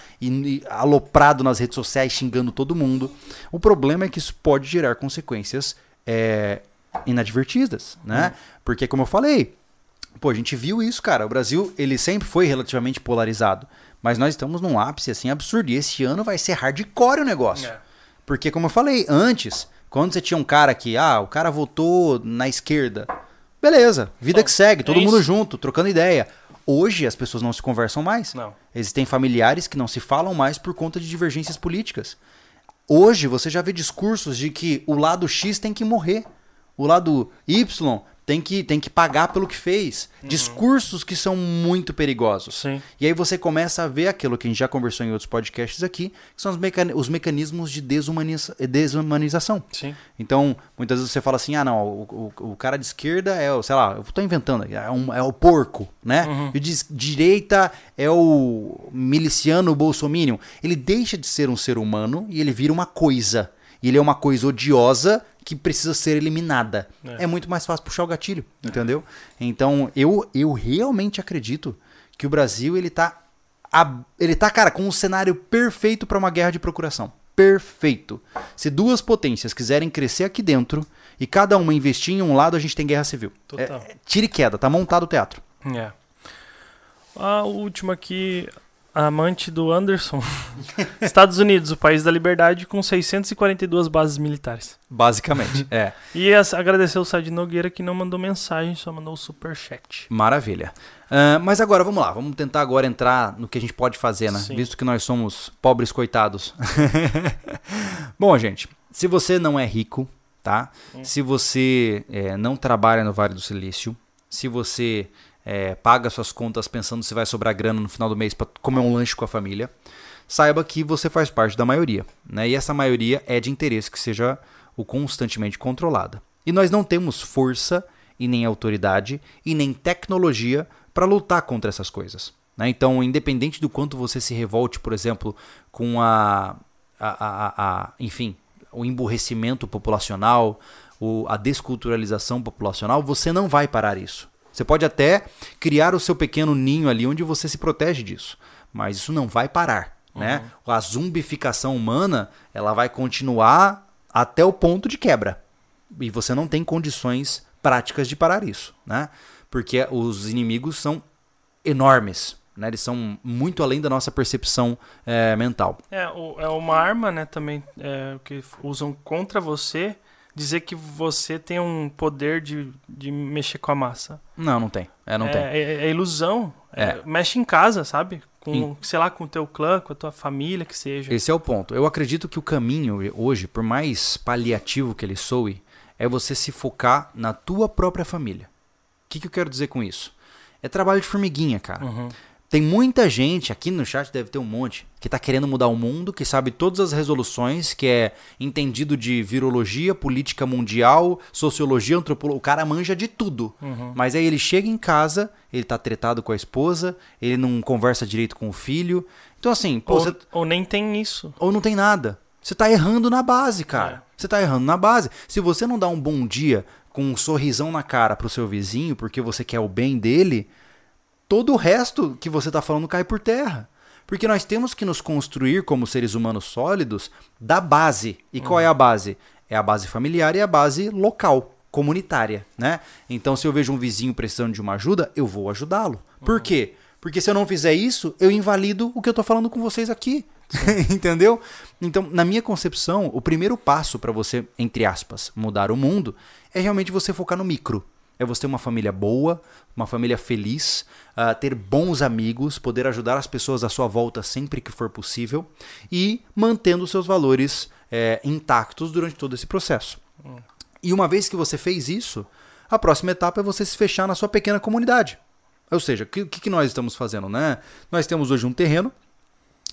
aloprado nas redes sociais xingando todo mundo. O problema é que isso pode gerar consequências é, inadvertidas, né? Porque como eu falei, pô, a gente viu isso, cara. O Brasil, ele sempre foi relativamente polarizado, mas nós estamos num ápice assim absurdo e esse ano vai ser hardcore o negócio. É. Porque, como eu falei antes, quando você tinha um cara que, ah, o cara votou na esquerda, beleza, vida Só- que segue, todo é mundo junto, trocando ideia. Hoje as pessoas não se conversam mais. Não. Existem familiares que não se falam mais por conta de divergências políticas. Hoje você já vê discursos de que o lado X tem que morrer, o lado Y tem que, tem que pagar pelo que fez. Discursos que são muito perigosos. Sim. E aí você começa a ver aquilo que a gente já conversou em outros podcasts aqui, que são os, os mecanismos de desumaniza- desumanização. Sim. Então, muitas vezes você fala assim, ah, não, o, o, o cara de esquerda é o, sei lá, eu tô inventando, é, um- é o porco, né? E o de direita é o miliciano bolsominion. Ele deixa de ser um ser humano e ele vira uma coisa. E ele é uma coisa odiosa que precisa ser eliminada. É, É. muito mais fácil puxar o gatilho, entendeu? Então, eu, eu realmente acredito que o Brasil, ele tá, ele tá, cara, com um cenário perfeito para uma guerra de procuração. Perfeito. Se duas potências quiserem crescer aqui dentro e cada uma investir em um lado, a gente tem guerra civil. Total. É, é tira e queda, tá montado o teatro. É. A última aqui, amante do Anderson. Estados Unidos, o país da liberdade, com 642 bases militares. Basicamente. é. E as- agradecer o Sad Nogueira que não mandou mensagem, só mandou o superchat. Maravilha. Ah, mas agora, vamos lá. Vamos tentar agora entrar no que a gente pode fazer, né? Sim. Visto que nós somos pobres coitados. Bom, gente, se você não é rico, tá? Se você eh, não trabalha no Vale do Silício, se você eh, paga suas contas pensando se vai sobrar grana no final do mês para comer um lanche com a família, saiba que você faz parte da maioria, né? E essa maioria é de interesse que seja o constantemente controlada. E nós não temos força e nem autoridade e nem tecnologia para lutar contra essas coisas. né? Então, independente do quanto você se revolte, por exemplo, com a, a- a- a- enfim, o emburrecimento populacional, o- a desculturalização populacional, você não vai parar isso. Você pode até criar o seu pequeno ninho ali onde você se protege disso, mas isso não vai parar, né? A zumbificação humana, ela vai continuar até o ponto de quebra. E você não tem condições práticas de parar isso, né? Porque os inimigos são enormes, né? Eles são muito além da nossa percepção eh, mental. É, o- é uma arma, né, também, é, que usam contra você, dizer que você tem um poder de, de mexer com a massa. Não, não tem. É, não é, tem. É, é ilusão. É, É. mexe em casa, sabe? Com, sei lá, com o teu clã, com a tua família, que seja. Esse é o ponto. Eu acredito que o caminho hoje, por mais paliativo que ele soe, é você se focar na tua própria família. O que, que eu quero dizer com isso? É trabalho de formiguinha, cara. Uhum. Tem muita gente, aqui no chat deve ter um monte, que tá querendo mudar o mundo, que sabe todas as resoluções, que é entendido de virologia, política mundial, sociologia, antropologia. O cara manja de tudo. Mas aí ele chega em casa, ele tá tretado com a esposa, ele não conversa direito com o filho. Então, assim, pô, Ou, você- ou nem tem isso. ou não tem nada. Você tá errando na base, cara. É. Você tá errando na base. Se você não dá um bom dia com um sorrisão na cara pro seu vizinho, porque você quer o bem dele, todo o resto que você tá falando cai por terra. Porque nós temos que nos construir como seres humanos sólidos da base. E qual é a base? É a base familiar e a base local, comunitária, né? Então, se eu vejo um vizinho precisando de uma ajuda, eu vou ajudá-lo. Por quê? Porque se eu não fizer isso, eu invalido o que eu tô falando com vocês aqui. Entendeu? Então, na minha concepção, o primeiro passo para você, entre aspas, mudar o mundo é realmente você focar no micro. É você ter uma família boa, uma família feliz, ah, ter bons amigos, poder ajudar as pessoas à sua volta sempre que for possível e mantendo seus valores eh, intactos durante todo esse processo. E uma vez que você fez isso, a próxima etapa é você se fechar na sua pequena comunidade. Ou seja, o que, que que nós estamos fazendo, né? Nós temos hoje um terreno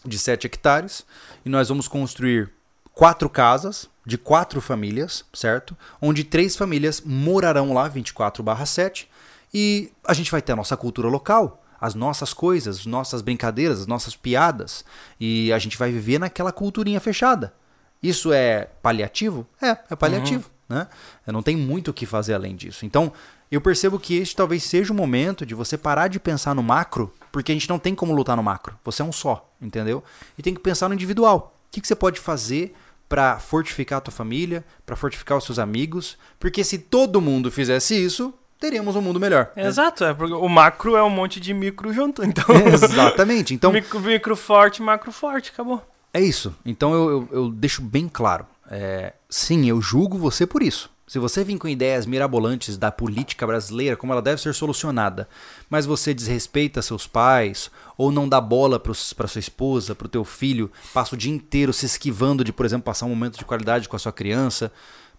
de 7 hectares e nós vamos construir quatro casas de quatro famílias, certo? Onde três famílias morarão lá 24/7 e a gente vai ter a nossa cultura local, as nossas coisas, as nossas brincadeiras, as nossas piadas e a gente vai viver naquela culturinha fechada. Isso é paliativo? É, é paliativo, né? Não tem muito o que fazer além disso. Então, eu percebo que este talvez seja o momento de você parar de pensar no macro, porque a gente não tem como lutar no macro. Você é um só, entendeu? E tem que pensar no individual. O que, que você pode fazer para fortificar a tua família, para fortificar os seus amigos? Porque se todo mundo fizesse isso, teríamos um mundo melhor. Exato, é porque o macro é um monte de micro junto. Então, Exatamente. Então, micro, micro forte, macro forte, acabou. É isso. Então eu, eu, eu deixo bem claro. É, sim, eu julgo você por isso. Se você vir com ideias mirabolantes da política brasileira, como ela deve ser solucionada, mas você desrespeita seus pais, ou não dá bola para sua esposa, para o teu filho, passa o dia inteiro se esquivando de, por exemplo, passar um momento de qualidade com a sua criança,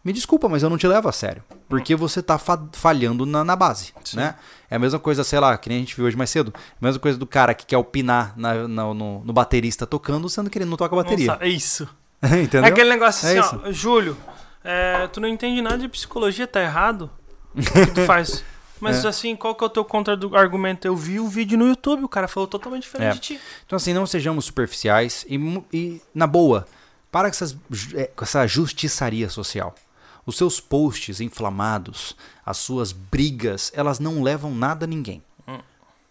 me desculpa, mas eu não te levo a sério. Porque você tá fa- falhando na, na base, né? É a mesma coisa, sei lá, que nem a gente viu hoje mais cedo. A mesma coisa do cara que quer opinar na- na- no, no baterista tocando, sendo que ele não toca bateria. Nossa, é isso. Entendeu? É aquele negócio É assim, ó, Júlio, é, tu não entende nada de psicologia, tá errado. O que tu faz? Mas É. assim, qual que é o teu contra-argumento? Eu vi o vídeo no YouTube, o cara falou totalmente diferente É. de ti. Então, assim, não sejamos superficiais e, e, na boa, para com, essas, é, com essa justiçaria social. Os seus posts inflamados, as suas brigas, elas não levam nada a ninguém.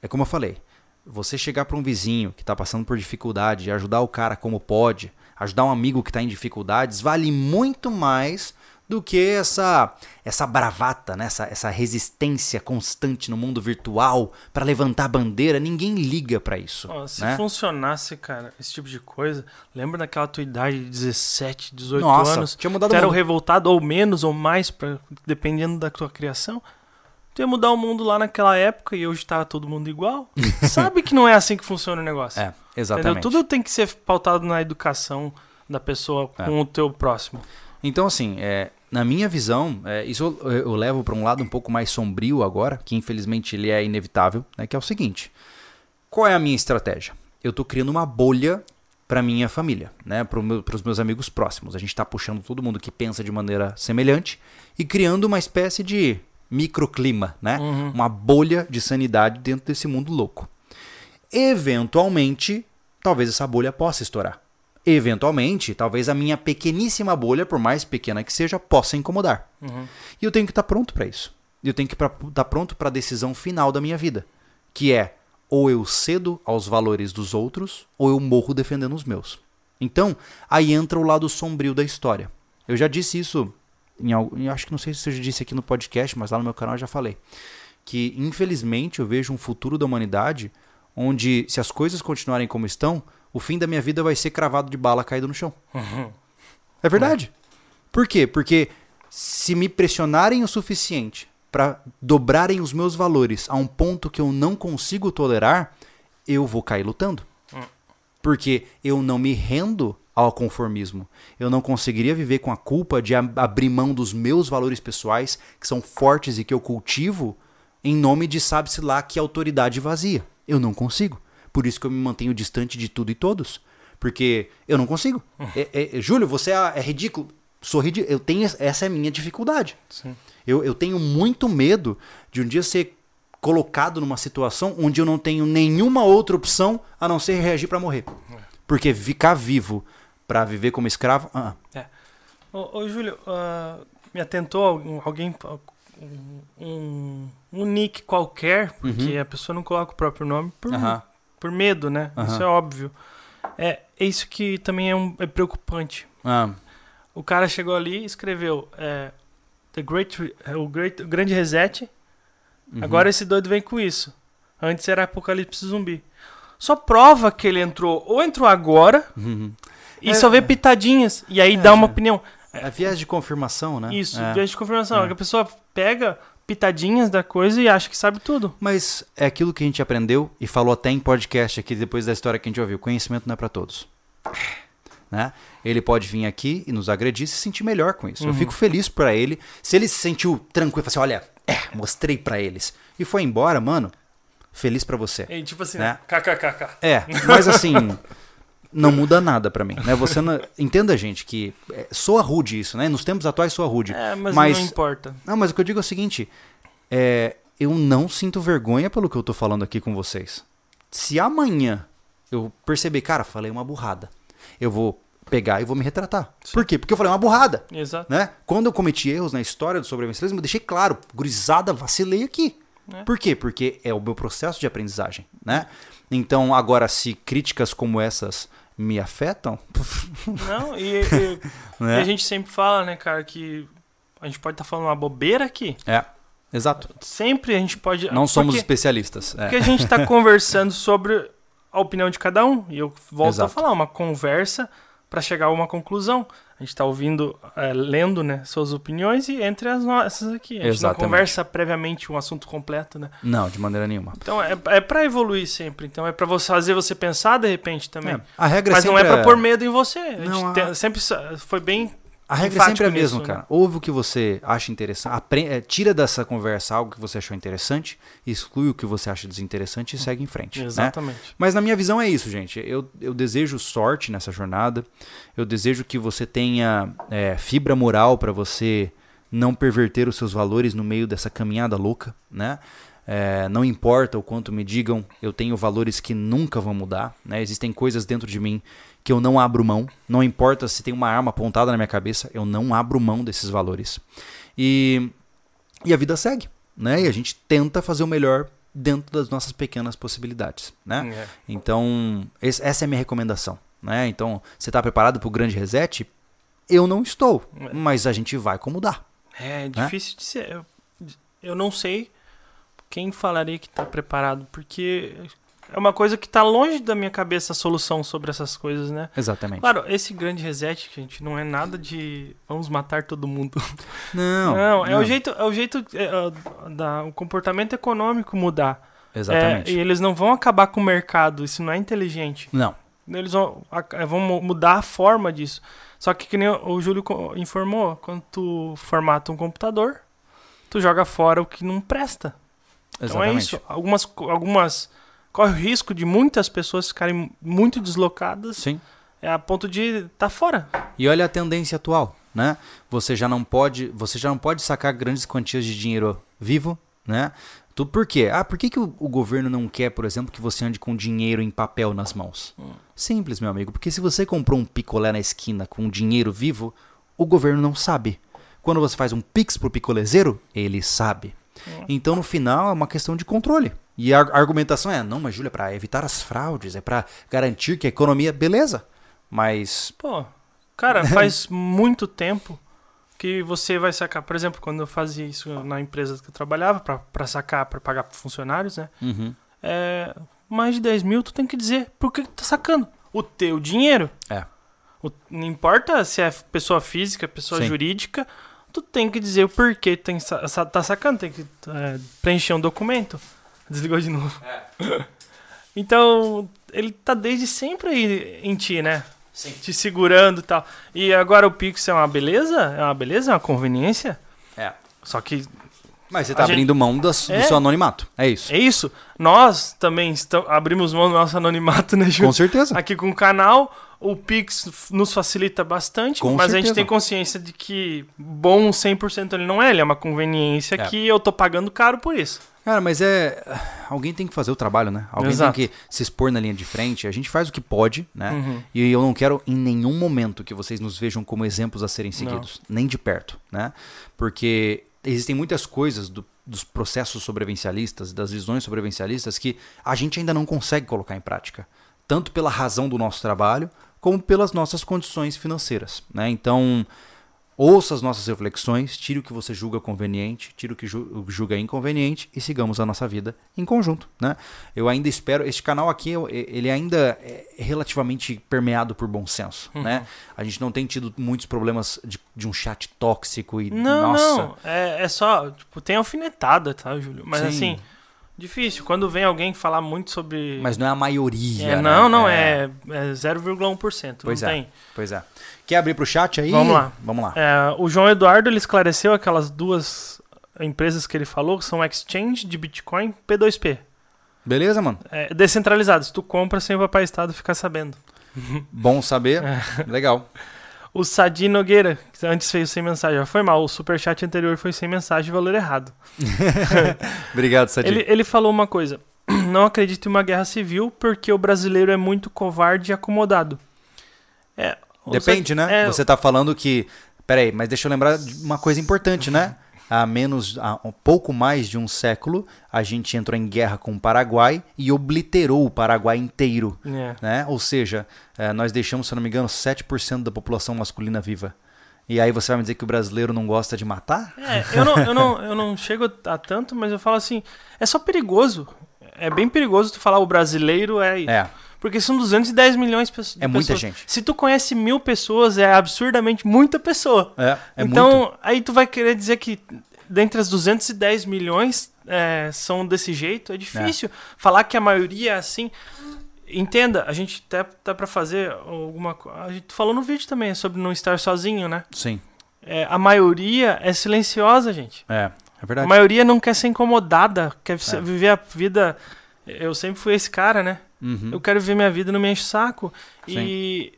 É como eu falei, você chegar para um vizinho que está passando por dificuldade e ajudar o cara como pode, ajudar um amigo que está em dificuldades, vale muito mais do que essa essa bravata, né? essa, essa resistência constante no mundo virtual para levantar a bandeira. Ninguém liga para isso. Ó, se né? funcionasse, cara, esse tipo de coisa, lembra daquela tua idade de 17, 18 Nossa, anos? tinha mudado tu era o revoltado ou menos ou mais, pra, dependendo da tua criação? Tu ia mudar o mundo lá naquela época e hoje tá todo mundo igual? Sabe que não é assim que funciona o negócio. É, Entendeu? exatamente. Tudo tem que ser pautado na educação da pessoa É. com o teu próximo. Então, assim, é, na minha visão, é, isso eu, eu levo para um lado um pouco mais sombrio agora, que infelizmente ele é inevitável, né, que é o seguinte: qual é a minha estratégia? Eu tô criando uma bolha para minha família, né, para meu, os meus amigos próximos. A gente está puxando todo mundo que pensa de maneira semelhante e criando uma espécie de microclima, né, uma bolha de sanidade dentro desse mundo louco. Eventualmente, talvez essa bolha possa estourar. Eventualmente, talvez a minha pequeníssima bolha, por mais pequena que seja, possa incomodar. E eu tenho que estar pronto para isso. Eu tenho que estar pronto para a decisão final da minha vida, que é ou eu cedo aos valores dos outros, ou eu morro defendendo os meus. Então, aí entra o lado sombrio da história. Eu já disse isso, em, al- eu acho que não sei se eu já disse aqui no podcast, mas lá no meu canal eu já falei. Que infelizmente eu vejo um futuro da humanidade onde, se as coisas continuarem como estão, o fim da minha vida vai ser cravado de bala caído no chão. É verdade. Por quê? Porque se me pressionarem o suficiente para dobrarem os meus valores a um ponto que eu não consigo tolerar, eu vou cair lutando. Porque eu não me rendo ao conformismo. Eu não conseguiria viver com a culpa de ab- abrir mão dos meus valores pessoais, que são fortes e que eu cultivo, em nome de sabe-se lá que autoridade vazia. Eu não consigo. Por isso que eu me mantenho distante de tudo e todos. Porque eu não consigo. É- é- Júlio, você é, é ridículo. Sou ridículo. Eu tenho, essa é a minha dificuldade. Sim. Eu, eu tenho muito medo de um dia ser colocado numa situação onde eu não tenho nenhuma outra opção a não ser reagir pra morrer. Porque ficar vivo pra viver como escravo. ah, Ô, ô, Júlio, ah, me atentou alguém, um, um, nick qualquer, porque a pessoa não coloca o próprio nome por, Uhum. por medo, né? Aham. Isso é óbvio. É, é isso que também é, um, é preocupante. Ah, O cara chegou ali e escreveu é, The Great, Re- é, o, Great, o Grande Reset. uhum. Agora esse doido vem com isso. Antes era Apocalipse Zumbi. Só prova que ele entrou, ou entrou agora, Uhum. E É, só vê pitadinhas, e aí É, dá uma é. opinião. É viés de confirmação, né? Isso, É. viés de confirmação. É. que A pessoa pega pitadinhas da coisa e acha que sabe tudo. Mas é aquilo que a gente aprendeu e falou até em podcast aqui depois da história que a gente ouviu. Conhecimento não é pra todos. Né? Ele pode vir aqui e nos agredir e se sentir melhor com isso. Eu Uhum. fico feliz pra ele. Se ele se sentiu tranquilo, falou assim: olha, é, mostrei pra eles. E foi embora, mano. Feliz pra você. E tipo assim, Né? né? KKKK. É, mas assim, não muda nada pra mim, né? Você não... entenda, gente, que é, soa rude isso, né? Nos tempos atuais soa rude. É, mas, Mas- não importa. Não, mas o que eu digo é o seguinte: é, eu não sinto vergonha pelo que eu tô falando aqui com vocês. Se amanhã eu perceber, cara, falei uma burrada, eu vou pegar e vou me retratar. Por quê? Porque eu falei uma burrada. Exato. Né? Quando eu cometi erros na história do sobrevivencialismo, eu deixei claro, gurizada, vacilei aqui. É. Por quê? Porque é o meu processo de aprendizagem, né? Então, agora, se críticas como essas me afetam, Não, e, e- né? e a gente sempre fala, né, cara, que a gente pode estar falando uma bobeira aqui. É, exato. Sempre a gente pode. Não somos porque, especialistas. é. porque a gente tá conversando sobre a opinião de cada um. E eu volto Exato. a falar, uma conversa para chegar a uma conclusão. A gente tá ouvindo, é, lendo, né, suas opiniões e entre as nossas aqui. A gente Exatamente. não conversa previamente um assunto completo, né? Não, de maneira nenhuma. Então é, é para evoluir sempre. Então é para você fazer você pensar de repente também. É, a regra Mas não é sempre pra pôr medo em você. A gente Não, a- tem- sempre foi bem. A regra enfático sempre é a mesma, né? cara. Ouve o que você acha interessante, é, tira dessa conversa algo que você achou interessante, exclui o que você acha desinteressante e segue em frente. né? Exatamente. Mas na minha visão é isso, gente. Eu, eu desejo sorte nessa jornada. Eu desejo que você tenha é, fibra moral para você não perverter os seus valores no meio dessa caminhada louca, né? É, não importa o quanto me digam, eu tenho valores que nunca vão mudar. Né? Existem coisas dentro de mim que eu não abro mão. Não importa se tem uma arma apontada na minha cabeça, eu não abro mão desses valores. E, e a vida segue, né? E a gente tenta fazer o melhor dentro das nossas pequenas possibilidades, né? É. Então, esse- essa é a minha recomendação. Né? Então, você está preparado para o grande reset? Eu não estou, É. mas a gente vai acomodar. É difícil de ser. Eu, eu não sei quem falaria que tá preparado, porque é uma coisa que tá longe da minha cabeça a solução sobre essas coisas, né? Exatamente. Claro, esse grande reset, gente, não é nada de vamos matar todo mundo. Não, Não, é o jeito, é o jeito é, é, da o comportamento econômico mudar. Exatamente. É, e eles não vão acabar com o mercado, isso não é inteligente. Não. Eles vão, a- vão mu- mudar a forma disso. Só que, que nem o Júlio informou, quando tu formata um computador, tu joga fora o que não presta. Então Exatamente. é isso. Algumas, algumas corre o risco de muitas pessoas ficarem muito deslocadas Sim. é a ponto de estar tá fora. E olha a tendência atual, né? Você já não pode, você já não pode sacar grandes quantias de dinheiro vivo, né? Tu, por quê? Ah, por que, que o, o governo não quer, por exemplo, que você ande com dinheiro em papel nas mãos? Simples, meu amigo, porque se você comprou um picolé na esquina com dinheiro vivo, o governo não sabe. Quando você faz um pix pro picolezeiro, ele sabe. Então, no final, é uma questão de controle. E a argumentação é, não, mas Júlia, é para evitar as fraudes, é para garantir que a economia, beleza. Mas Pô, cara, faz muito tempo que você vai sacar. Por exemplo, quando eu fazia isso na empresa que eu trabalhava, pra, pra sacar, pra pagar funcionários, né? Uhum. É, mais de 10 mil, tu tem que dizer por que tá sacando. O teu dinheiro. É. O- não importa se é pessoa física, pessoa Sim. jurídica, tu tem que dizer o porquê tu tem, tá sacando, tem que é, preencher um documento. Desligou de novo. então, ele tá desde sempre aí em ti, né? Sim. Te segurando e tal. E agora o Pix é uma beleza? É uma beleza? É uma conveniência? É. Só que Mas você tá A gente- abrindo mão das- do É. seu anonimato. É isso. É isso. Nós também estamos, abrimos mão do nosso anonimato, né, Ju? Com certeza. Aqui com o canal, o Pix nos facilita bastante, Com mas a certeza. gente tem consciência de que bom 100% ele não é, ele é uma conveniência É. que eu tô pagando caro por isso. Cara, mas é. Alguém tem que fazer o trabalho, né? Alguém Exato. tem que se expor na linha de frente. A gente faz o que pode, né? Uhum. E eu não quero em nenhum momento que vocês nos vejam como exemplos a serem seguidos, nem de perto, né? Porque existem muitas coisas do- dos processos sobrevivencialistas, das visões sobrevivencialistas que a gente ainda não consegue colocar em prática, tanto pela razão do nosso trabalho como pelas nossas condições financeiras, né? Então, ouça as nossas reflexões, tire o que você julga conveniente, tire o que ju- julga inconveniente e sigamos a nossa vida em conjunto, né? Eu ainda espero, este canal aqui, ele ainda é relativamente permeado por bom senso, Uhum. né? A gente não tem tido muitos problemas de, de um chat tóxico e, Não, nossa... não. É, é só, tipo, tem alfinetada, tá, Júlio? Mas Sim. assim, difícil. Quando vem alguém falar muito sobre. Mas não é a maioria, É, né? não, não, é, é 0,1%. Pois não é. tem. Pois é. Quer abrir pro chat aí? Vamos lá. Vamos lá. É, o João Eduardo ele esclareceu aquelas duas empresas que ele falou, que são Exchange de Bitcoin P2P. Beleza, mano? É, descentralizados. Tu compra sem o papai Estado ficar sabendo. Bom saber. É. Legal. O Sadi Nogueira, que antes fez sem mensagem, foi mal. O superchat anterior foi sem mensagem, valor errado. Obrigado, Sadi. Ele, ele falou uma coisa. Não acredito em uma guerra civil porque o brasileiro é muito covarde e acomodado. É, Depende, Sadi- né? é, Você tá falando que. Peraí, mas deixa eu lembrar de uma coisa importante, né? Há menos, há um pouco mais de um século, a gente entrou em guerra com o Paraguai e obliterou o Paraguai inteiro. é. Né? Ou seja, eh, nós deixamos, se não me engano, 7% da população masculina viva. E aí você vai me dizer que o brasileiro não gosta de matar? É, eu não, eu, não, eu não chego a tanto, mas eu falo assim, é só perigoso. É bem perigoso tu falar o brasileiro é... É, Porque são 210 milhões de pessoas. é muita gente. Se tu conhece mil pessoas, é absurdamente muita pessoa. É, é então, muito. aí tu vai querer dizer que dentre as 210 milhões é, são desse jeito, é difícil. Falar que a maioria é assim. Entenda, a gente até tá pra fazer alguma coisa. A gente falou no vídeo também sobre não estar sozinho, né? Sim, É, a maioria é silenciosa, gente. é, é A verdade. maioria não quer ser incomodada, quer É. viver a vida. Eu sempre fui esse cara, né? Uhum. Eu quero viver minha vida não me enche o saco. E.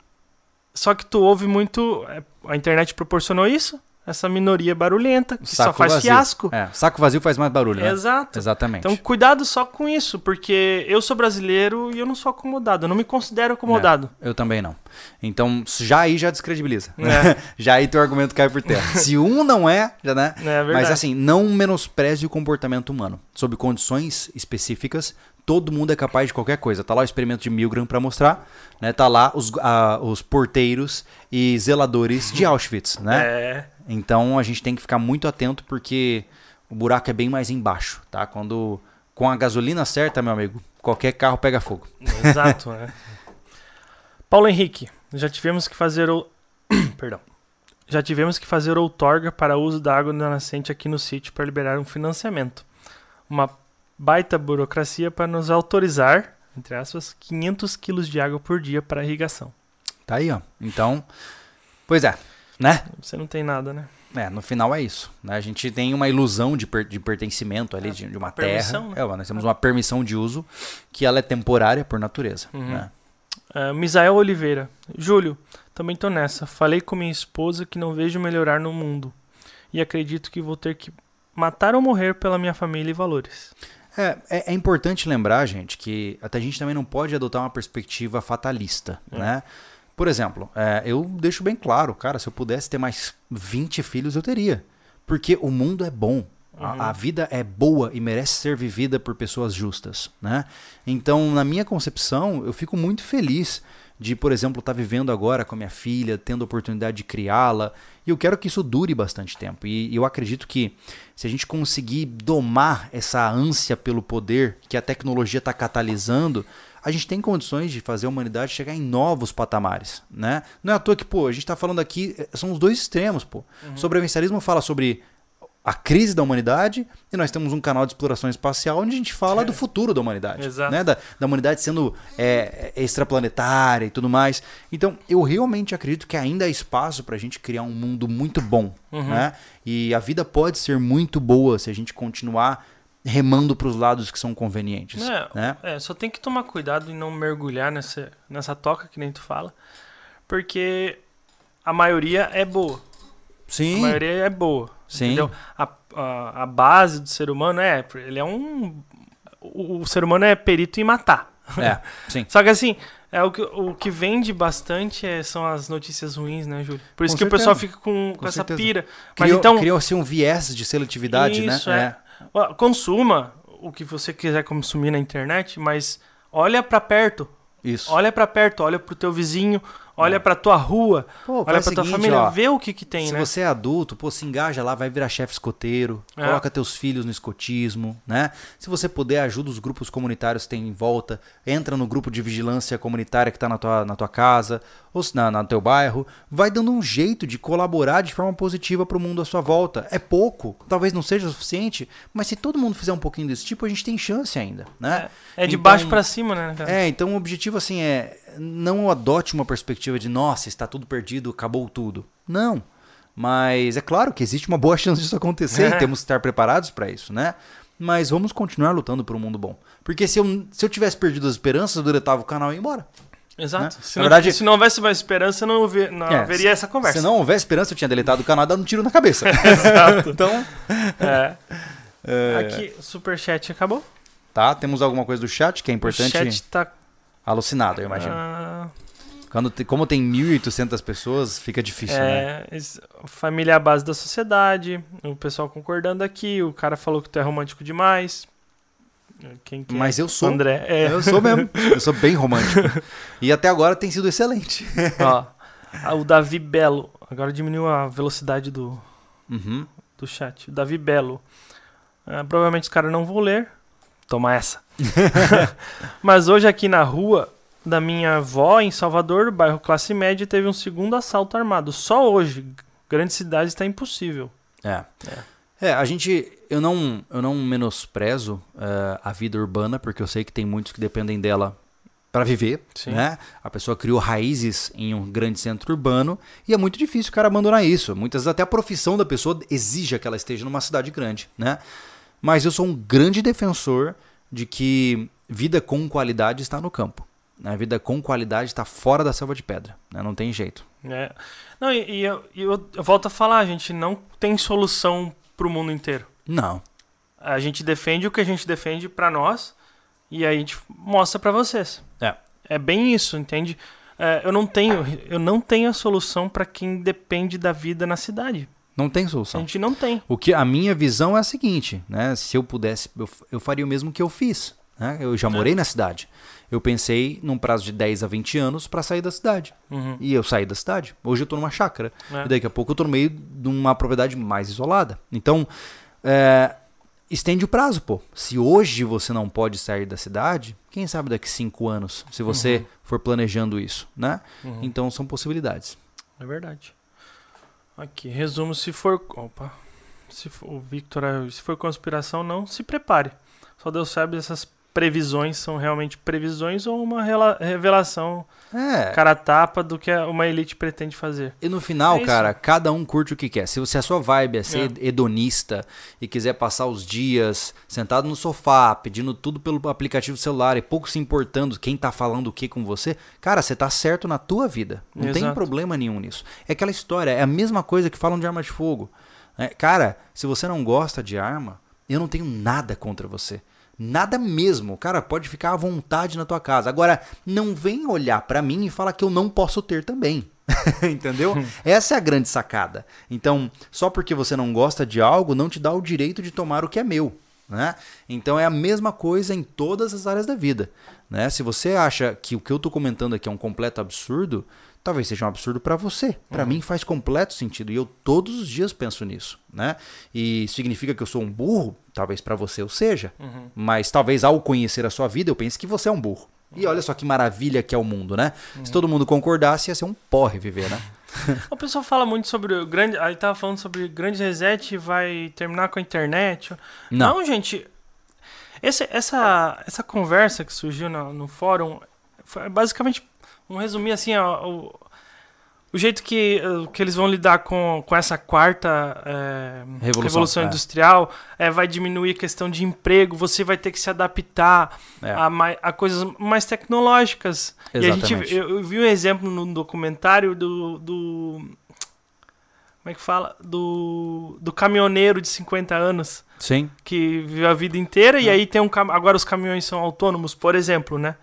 Só que tu ouve muito. é, A internet proporcionou isso. Essa minoria barulhenta, que só Saco faz vazio. fiasco. É, saco vazio faz mais barulho, né? Exato. Exatamente. Então, cuidado só com isso, porque eu sou brasileiro e eu não sou acomodado. Eu não me considero acomodado. Eu também não. Então, já aí já descredibiliza. É. já aí teu argumento cai por terra. Se um não é, já né? É verdade. Mas assim, não menospreze o comportamento humano. Sob condições específicas, todo mundo é capaz de qualquer coisa. Tá lá o experimento de Milgram para mostrar, né? Tá lá os, a- os porteiros e zeladores de Auschwitz, né? É. Então a gente tem que ficar muito atento porque o buraco é bem mais embaixo, tá? Quando com a gasolina certa, meu amigo, qualquer carro pega fogo. Exato, né? Paulo Henrique, já tivemos que fazer o. Perdão. Já tivemos que fazer outorga para uso da água da nascente aqui no sítio para liberar um financiamento. Uma baita burocracia para nos autorizar, entre aspas, 500 quilos de água por dia para irrigação. Tá aí, ó. Então, pois é, né? Você não tem nada, né? É, no final é isso. Né? A gente tem uma ilusão de, per- de pertencimento ali, de, de uma terra. né? É, nós temos uma permissão de uso que ela é temporária por natureza. Uhum. Né? Uh, Misael Oliveira. Júlio, também tô nessa. Falei com minha esposa que não vejo melhorar no mundo. E acredito que vou ter que matar ou morrer pela minha família e valores. É, é, é importante lembrar, gente, que até a gente também não pode adotar uma perspectiva fatalista, É. né? Por exemplo, é, eu deixo bem claro, cara, se eu pudesse ter mais 20 filhos, eu teria. Porque o mundo é bom. Uhum. A, a vida é boa e merece ser vivida por pessoas justas, né? Então, na minha concepção, eu fico muito feliz de, por exemplo, estar vivendo agora com a minha filha, tendo a oportunidade de criá-la. E eu quero que isso dure bastante tempo. E eu acredito que se a gente conseguir domar essa ânsia pelo poder que a tecnologia está catalisando, a gente tem condições de fazer a humanidade chegar em novos patamares, né? Não é à toa que, pô, a gente está falando aqui, eh, são os dois extremos, pô. Sobrevivencialismo fala sobre a crise da humanidade e nós temos um canal de exploração espacial onde a gente fala do futuro da humanidade. Exato. Né? Da, da humanidade sendo é, extraplanetária e tudo mais. Então, eu realmente acredito que ainda há espaço para a gente criar um mundo muito bom. Uhum. Né? E a vida pode ser muito boa se a gente continuar remando para os lados que são convenientes. É, né? é, só tem que tomar cuidado em não mergulhar nessa, nessa toca que nem tu fala. Porque a maioria é boa. A Sim, maioria é boa. Sim. Entendeu? A, a, a base do ser humano é. Ele é um. O, o ser humano é perito em matar. É, sim. Só que assim, é o que, o que vende bastante é- são as notícias ruins, né, Júlio? Por isso Com que certeza. o pessoal fica com, com, Com essa certeza. pira. Mas Criou, então. criou assim, um viés de seletividade, Isso, né? é. Ó, Consuma o que você quiser consumir na internet, mas olha pra perto. Isso. Olha pra perto, olha pro teu vizinho, olha pra tua rua, Pô, olha o tua família, ó, vê o que que tem, Se né? você é adulto, pô, se engaja lá, vai virar chefe escoteiro, É. coloca teus filhos no escotismo, né? Se você puder, ajuda os grupos comunitários que tem em volta, entra no grupo de vigilância comunitária que tá na tua, na tua casa, ou se na, no teu bairro, vai dando um jeito de colaborar de forma positiva pro mundo à sua volta. É pouco, talvez não seja o suficiente, mas se todo mundo fizer um pouquinho desse tipo, a gente tem chance ainda, né? É de Então- baixo pra cima, né, cara? É, então o objetivo assim é não adote uma perspectiva de nossa, está tudo perdido, acabou tudo. Não. Mas é claro que existe uma boa chance disso acontecer e temos que estar preparados para isso, né? Mas vamos continuar lutando por um mundo bom. Porque se eu, se eu tivesse perdido as esperanças, eu deletava o canal e ia embora. Exato. né? Se, Na não, verdade- se não houvesse mais esperança, não, houve- não É, haveria essa conversa. Se não houvesse esperança, eu tinha deletado o canal e dado um tiro na cabeça. Exato. então, É. é, Aqui, o superchat acabou. tá, temos alguma coisa do chat que é importante. O chat tá. Alucinado, eu imagino. ah, Quando te- como tem 1.800 pessoas, fica difícil, né? é, es- família é a base da sociedade. O pessoal concordando aqui. O cara falou que tu é romântico demais. Quem que é? Mas eu sou. André. É. Eu sou mesmo. Eu sou bem romântico. E até agora tem sido excelente. Ó, o Davi Belo. Agora diminuiu a velocidade do, Uhum. do chat. O Davi Belo. Ah, provavelmente os caras não vão ler. Toma essa. Mas hoje aqui na rua da minha avó, em Salvador, bairro classe média, teve um segundo assalto armado. Só hoje. Grande cidade está impossível. É. É, a gente. Eu não, eu não menosprezo eh, a vida urbana, porque eu sei que tem muitos que dependem dela para viver. Sim. Né? A pessoa criou raízes em um grande centro urbano e é muito difícil o cara abandonar isso. Muitas vezes até a profissão da pessoa exige que ela esteja numa cidade grande. Né? Mas eu sou um grande defensor de que vida com qualidade está no campo. A vida com qualidade está fora da selva de pedra. Né? Não tem jeito. É. Não, e, e eu, eu, eu volto a falar, a gente não tem solução pro mundo inteiro. Não. A gente defende o que a gente defende pra nós e aí a gente mostra pra vocês. É. É bem isso, entende? É, eu não tenho, eu não tenho a solução pra quem depende da vida na cidade. Não tem A solução. gente não tem. O que a minha visão é a seguinte, né? Se eu pudesse, eu, eu faria o mesmo que eu fiz. Né? Eu já morei na cidade. Eu pensei num prazo de 10 a 20 anos para sair da cidade. Uhum. E eu saí da cidade. Hoje eu tô numa chácara. É. E daqui a pouco eu tô no meio de uma propriedade mais isolada. Então, é, estende o prazo, pô. Se hoje você não pode sair da cidade, quem sabe daqui 5 anos, se você Uhum. for planejando isso, né? Uhum. Então são possibilidades. É verdade. Aqui, resumo, se for. Opa. Se for, o Victor, ah, se for conspiração, não se prepare. Só Deus sabe essas previsões são realmente previsões ou uma revelação É. cara tapa do que uma elite pretende fazer. E no final, É cara, cada um curte o que quer. Se você a sua vibe é ser hedonista e quiser passar os dias sentado no sofá, pedindo tudo pelo aplicativo celular e pouco se importando quem tá falando o que com você, cara, você tá certo na tua vida. Não tem Exato. problema nenhum nisso. É aquela história, é a mesma coisa que falam de arma de fogo. É, cara, se você não gosta de arma, eu não tenho nada contra você. Nada mesmo. Cara, pode ficar à vontade na tua casa. Agora, não vem olhar pra mim e falar que eu não posso ter também. Entendeu? Essa é a grande sacada. Então, só porque você não gosta de algo, não te dá o direito de tomar o que é meu. Né? Então é a mesma coisa em todas as áreas da vida. Né? Se você acha que o que eu tô comentando aqui é um completo absurdo, talvez seja um absurdo para você. Para mim faz completo sentido e eu todos os dias penso nisso, né? E significa que eu sou um burro? Talvez para você eu seja, mas talvez ao conhecer a sua vida eu pense que você é um burro. E olha só que maravilha que é o mundo, né? Se todo mundo concordasse ia ser um porre viver, né? O pessoal fala muito sobre o grande. Aí tava falando sobre grande reset vai terminar com a internet. Não. Não, gente. Esse, essa, essa conversa que surgiu no, no fórum foi basicamente um resumir assim ó, o, o jeito que, uh, que eles vão lidar com, com essa quarta é, Revolução, é. industrial é, vai diminuir a questão de emprego, você vai ter que se adaptar É. a, a coisas mais tecnológicas. E a gente, Exatamente. eu, eu vi um exemplo no documentário do, do. Como é que fala? Do, do caminhoneiro de 50 anos Sim. que viveu a vida inteira É. e aí tem um agora os caminhões são autônomos, por exemplo, né?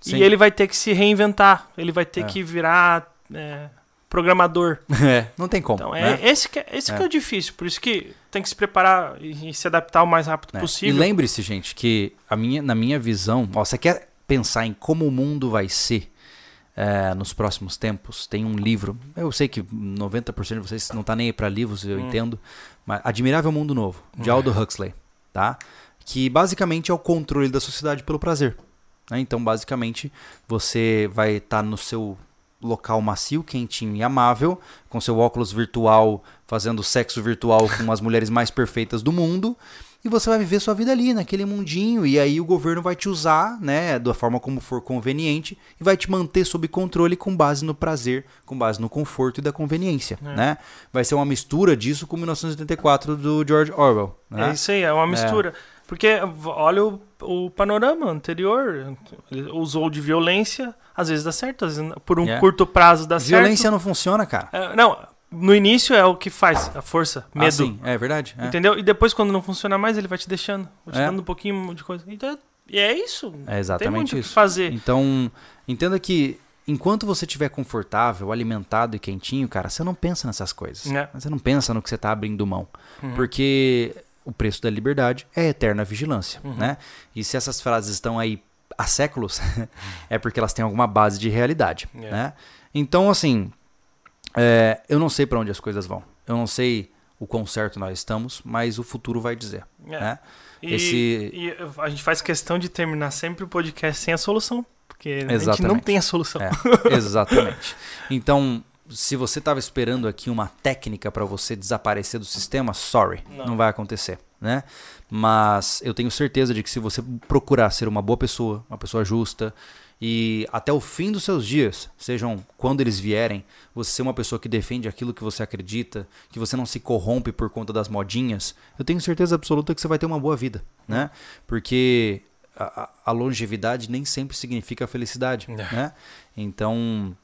Sim. E ele vai ter que se reinventar, ele vai ter É. que virar é, programador. É, não tem como. Então é né? esse que é, esse que é o difícil, por isso que tem que se preparar e, e se adaptar o mais rápido né? possível. E lembre-se, gente, que a minha, na minha visão, ó, você quer pensar em como o mundo vai ser é, nos próximos tempos? Tem um livro, eu sei que 90% de vocês não tá nem aí para livros, eu Hum. entendo, mas Admirável Mundo Novo, de Aldo Huxley, tá? Que basicamente é o controle da sociedade pelo prazer. né? Então, basicamente, você vai estar no seu local macio, quentinho e amável, com seu óculos virtual, fazendo sexo virtual com as mulheres mais perfeitas do mundo, e você vai viver sua vida ali, naquele mundinho, e aí o governo vai te usar, né, da forma como for conveniente, e vai te manter sob controle com base no prazer, com base no conforto e da conveniência, É. né? Vai ser uma mistura disso com 1984 do George Orwell, né? É isso aí, é uma mistura. Porque olha o, o panorama anterior, ele usou de violência, às vezes dá certo, às vezes por um Yeah. curto prazo dá Violência não funciona, cara. certo. É, não, no início é o que faz, a força, medo. Ah, sim, é verdade. é. Entendeu? E depois, quando não funciona mais, ele vai te deixando. Vai te É. dando um pouquinho de coisa. Então, e é isso. É Tem exatamente muito o que isso. fazer. Então, entenda que enquanto você estiver confortável, alimentado e quentinho, cara, você não pensa nessas coisas. É. Você não pensa no que você tá abrindo mão. Uhum. Porque o preço da liberdade é a eterna vigilância, Uhum. né? E se essas frases estão aí há séculos, é porque elas têm alguma base de realidade, É. né? Então, assim, é, eu não sei para onde as coisas vão. Eu não sei o quão certo nós estamos, mas o futuro vai dizer, É. né? E, Esse- e a gente faz questão de terminar sempre o podcast sem a solução. Porque a gente não Exatamente. tem a solução. É, exatamente. Então, se você estava esperando aqui uma técnica para você desaparecer do sistema, sorry, não. Não. vai acontecer, né? Mas eu tenho certeza de que se você procurar ser uma boa pessoa, uma pessoa justa e até o fim dos seus dias, sejam quando eles vierem, você ser uma pessoa que defende aquilo que você acredita, que você não se corrompe por conta das modinhas, eu tenho certeza absoluta que você vai ter uma boa vida, né? Porque a, a- longevidade nem sempre significa felicidade, É. né? Então,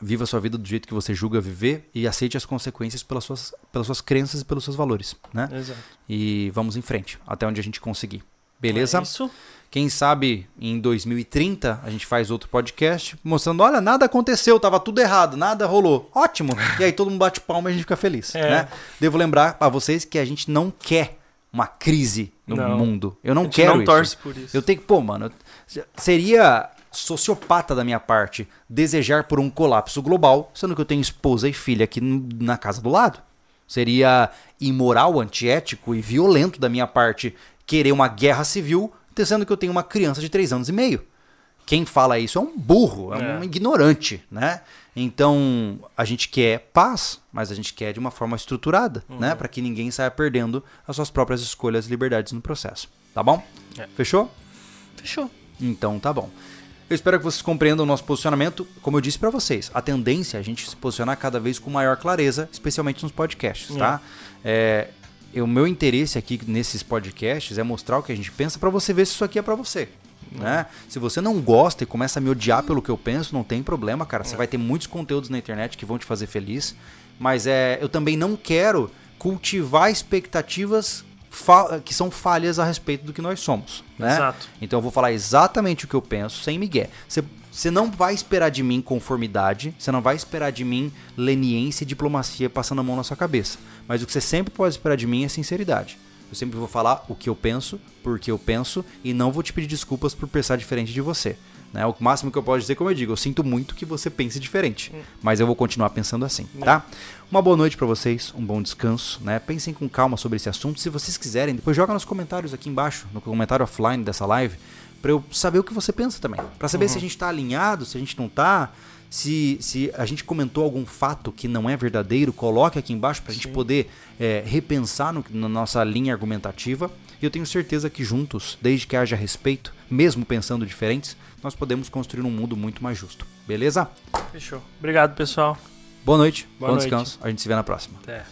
viva a sua vida do jeito que você julga viver e aceite as consequências pelas suas, pelas suas crenças e pelos seus valores, né? Exato. E vamos em frente, até onde a gente conseguir. Beleza? É isso. Quem sabe em 2030 a gente faz outro podcast mostrando, olha, nada aconteceu, tava tudo errado, nada rolou. Ótimo. E aí todo mundo bate palma e a gente fica feliz, É. né? Devo lembrar a vocês que a gente não quer uma crise no Não. mundo. Eu não quero não isso. torce por isso. Eu tenho que, pô, mano, seria sociopata da minha parte desejar por um colapso global, sendo que eu tenho esposa e filha aqui na casa do lado. Seria imoral, antiético e violento da minha parte querer uma guerra civil, sendo que eu tenho uma criança de 3 anos e meio. Quem fala isso é um burro, é, um É. ignorante, né? Então, a gente quer paz, mas a gente quer de uma forma estruturada, né? Para que ninguém saia perdendo as suas próprias escolhas e liberdades no processo. Tá bom? É. Fechou? Fechou. Então tá bom. Eu espero que vocês compreendam o nosso posicionamento. Como eu disse pra vocês, a tendência é a gente se posicionar cada vez com maior clareza, especialmente nos podcasts, tá? É, e o meu interesse aqui nesses podcasts é mostrar o que a gente pensa pra você ver se isso aqui é pra você. Né? Se você não gosta e começa a me odiar pelo que eu penso, não tem problema, cara. Você vai ter muitos conteúdos na internet que vão te fazer feliz. Mas é, eu também não quero cultivar expectativas que são falhas a respeito do que nós somos. Né? Exato. Então eu vou falar exatamente o que eu penso, sem migué. Você, você não vai esperar de mim conformidade, você não vai esperar de mim leniência e diplomacia passando a mão na sua cabeça. Mas o que você sempre pode esperar de mim é sinceridade. Eu sempre vou falar o que eu penso, porque eu penso, e não vou te pedir desculpas por pensar diferente de você. Né? O máximo que eu posso dizer, como eu digo, eu sinto muito que você pense diferente, mas eu vou continuar pensando assim, tá? Uma boa noite pra vocês, um bom descanso, né? Pensem com calma sobre esse assunto. Se vocês quiserem, depois joga nos comentários aqui embaixo, no comentário offline dessa live, para eu saber o que você pensa também. Para saber se a gente tá alinhado, se a gente não tá. Se, se a gente comentou algum fato que não é verdadeiro, coloque aqui embaixo para a gente poder é, repensar no- na nossa linha argumentativa. E eu tenho certeza que juntos, desde que haja respeito, mesmo pensando diferentes, nós podemos construir um mundo muito mais justo. Beleza? Fechou. Obrigado, pessoal. Boa noite, Boa bom noite. descanso. A gente se vê na próxima. Até.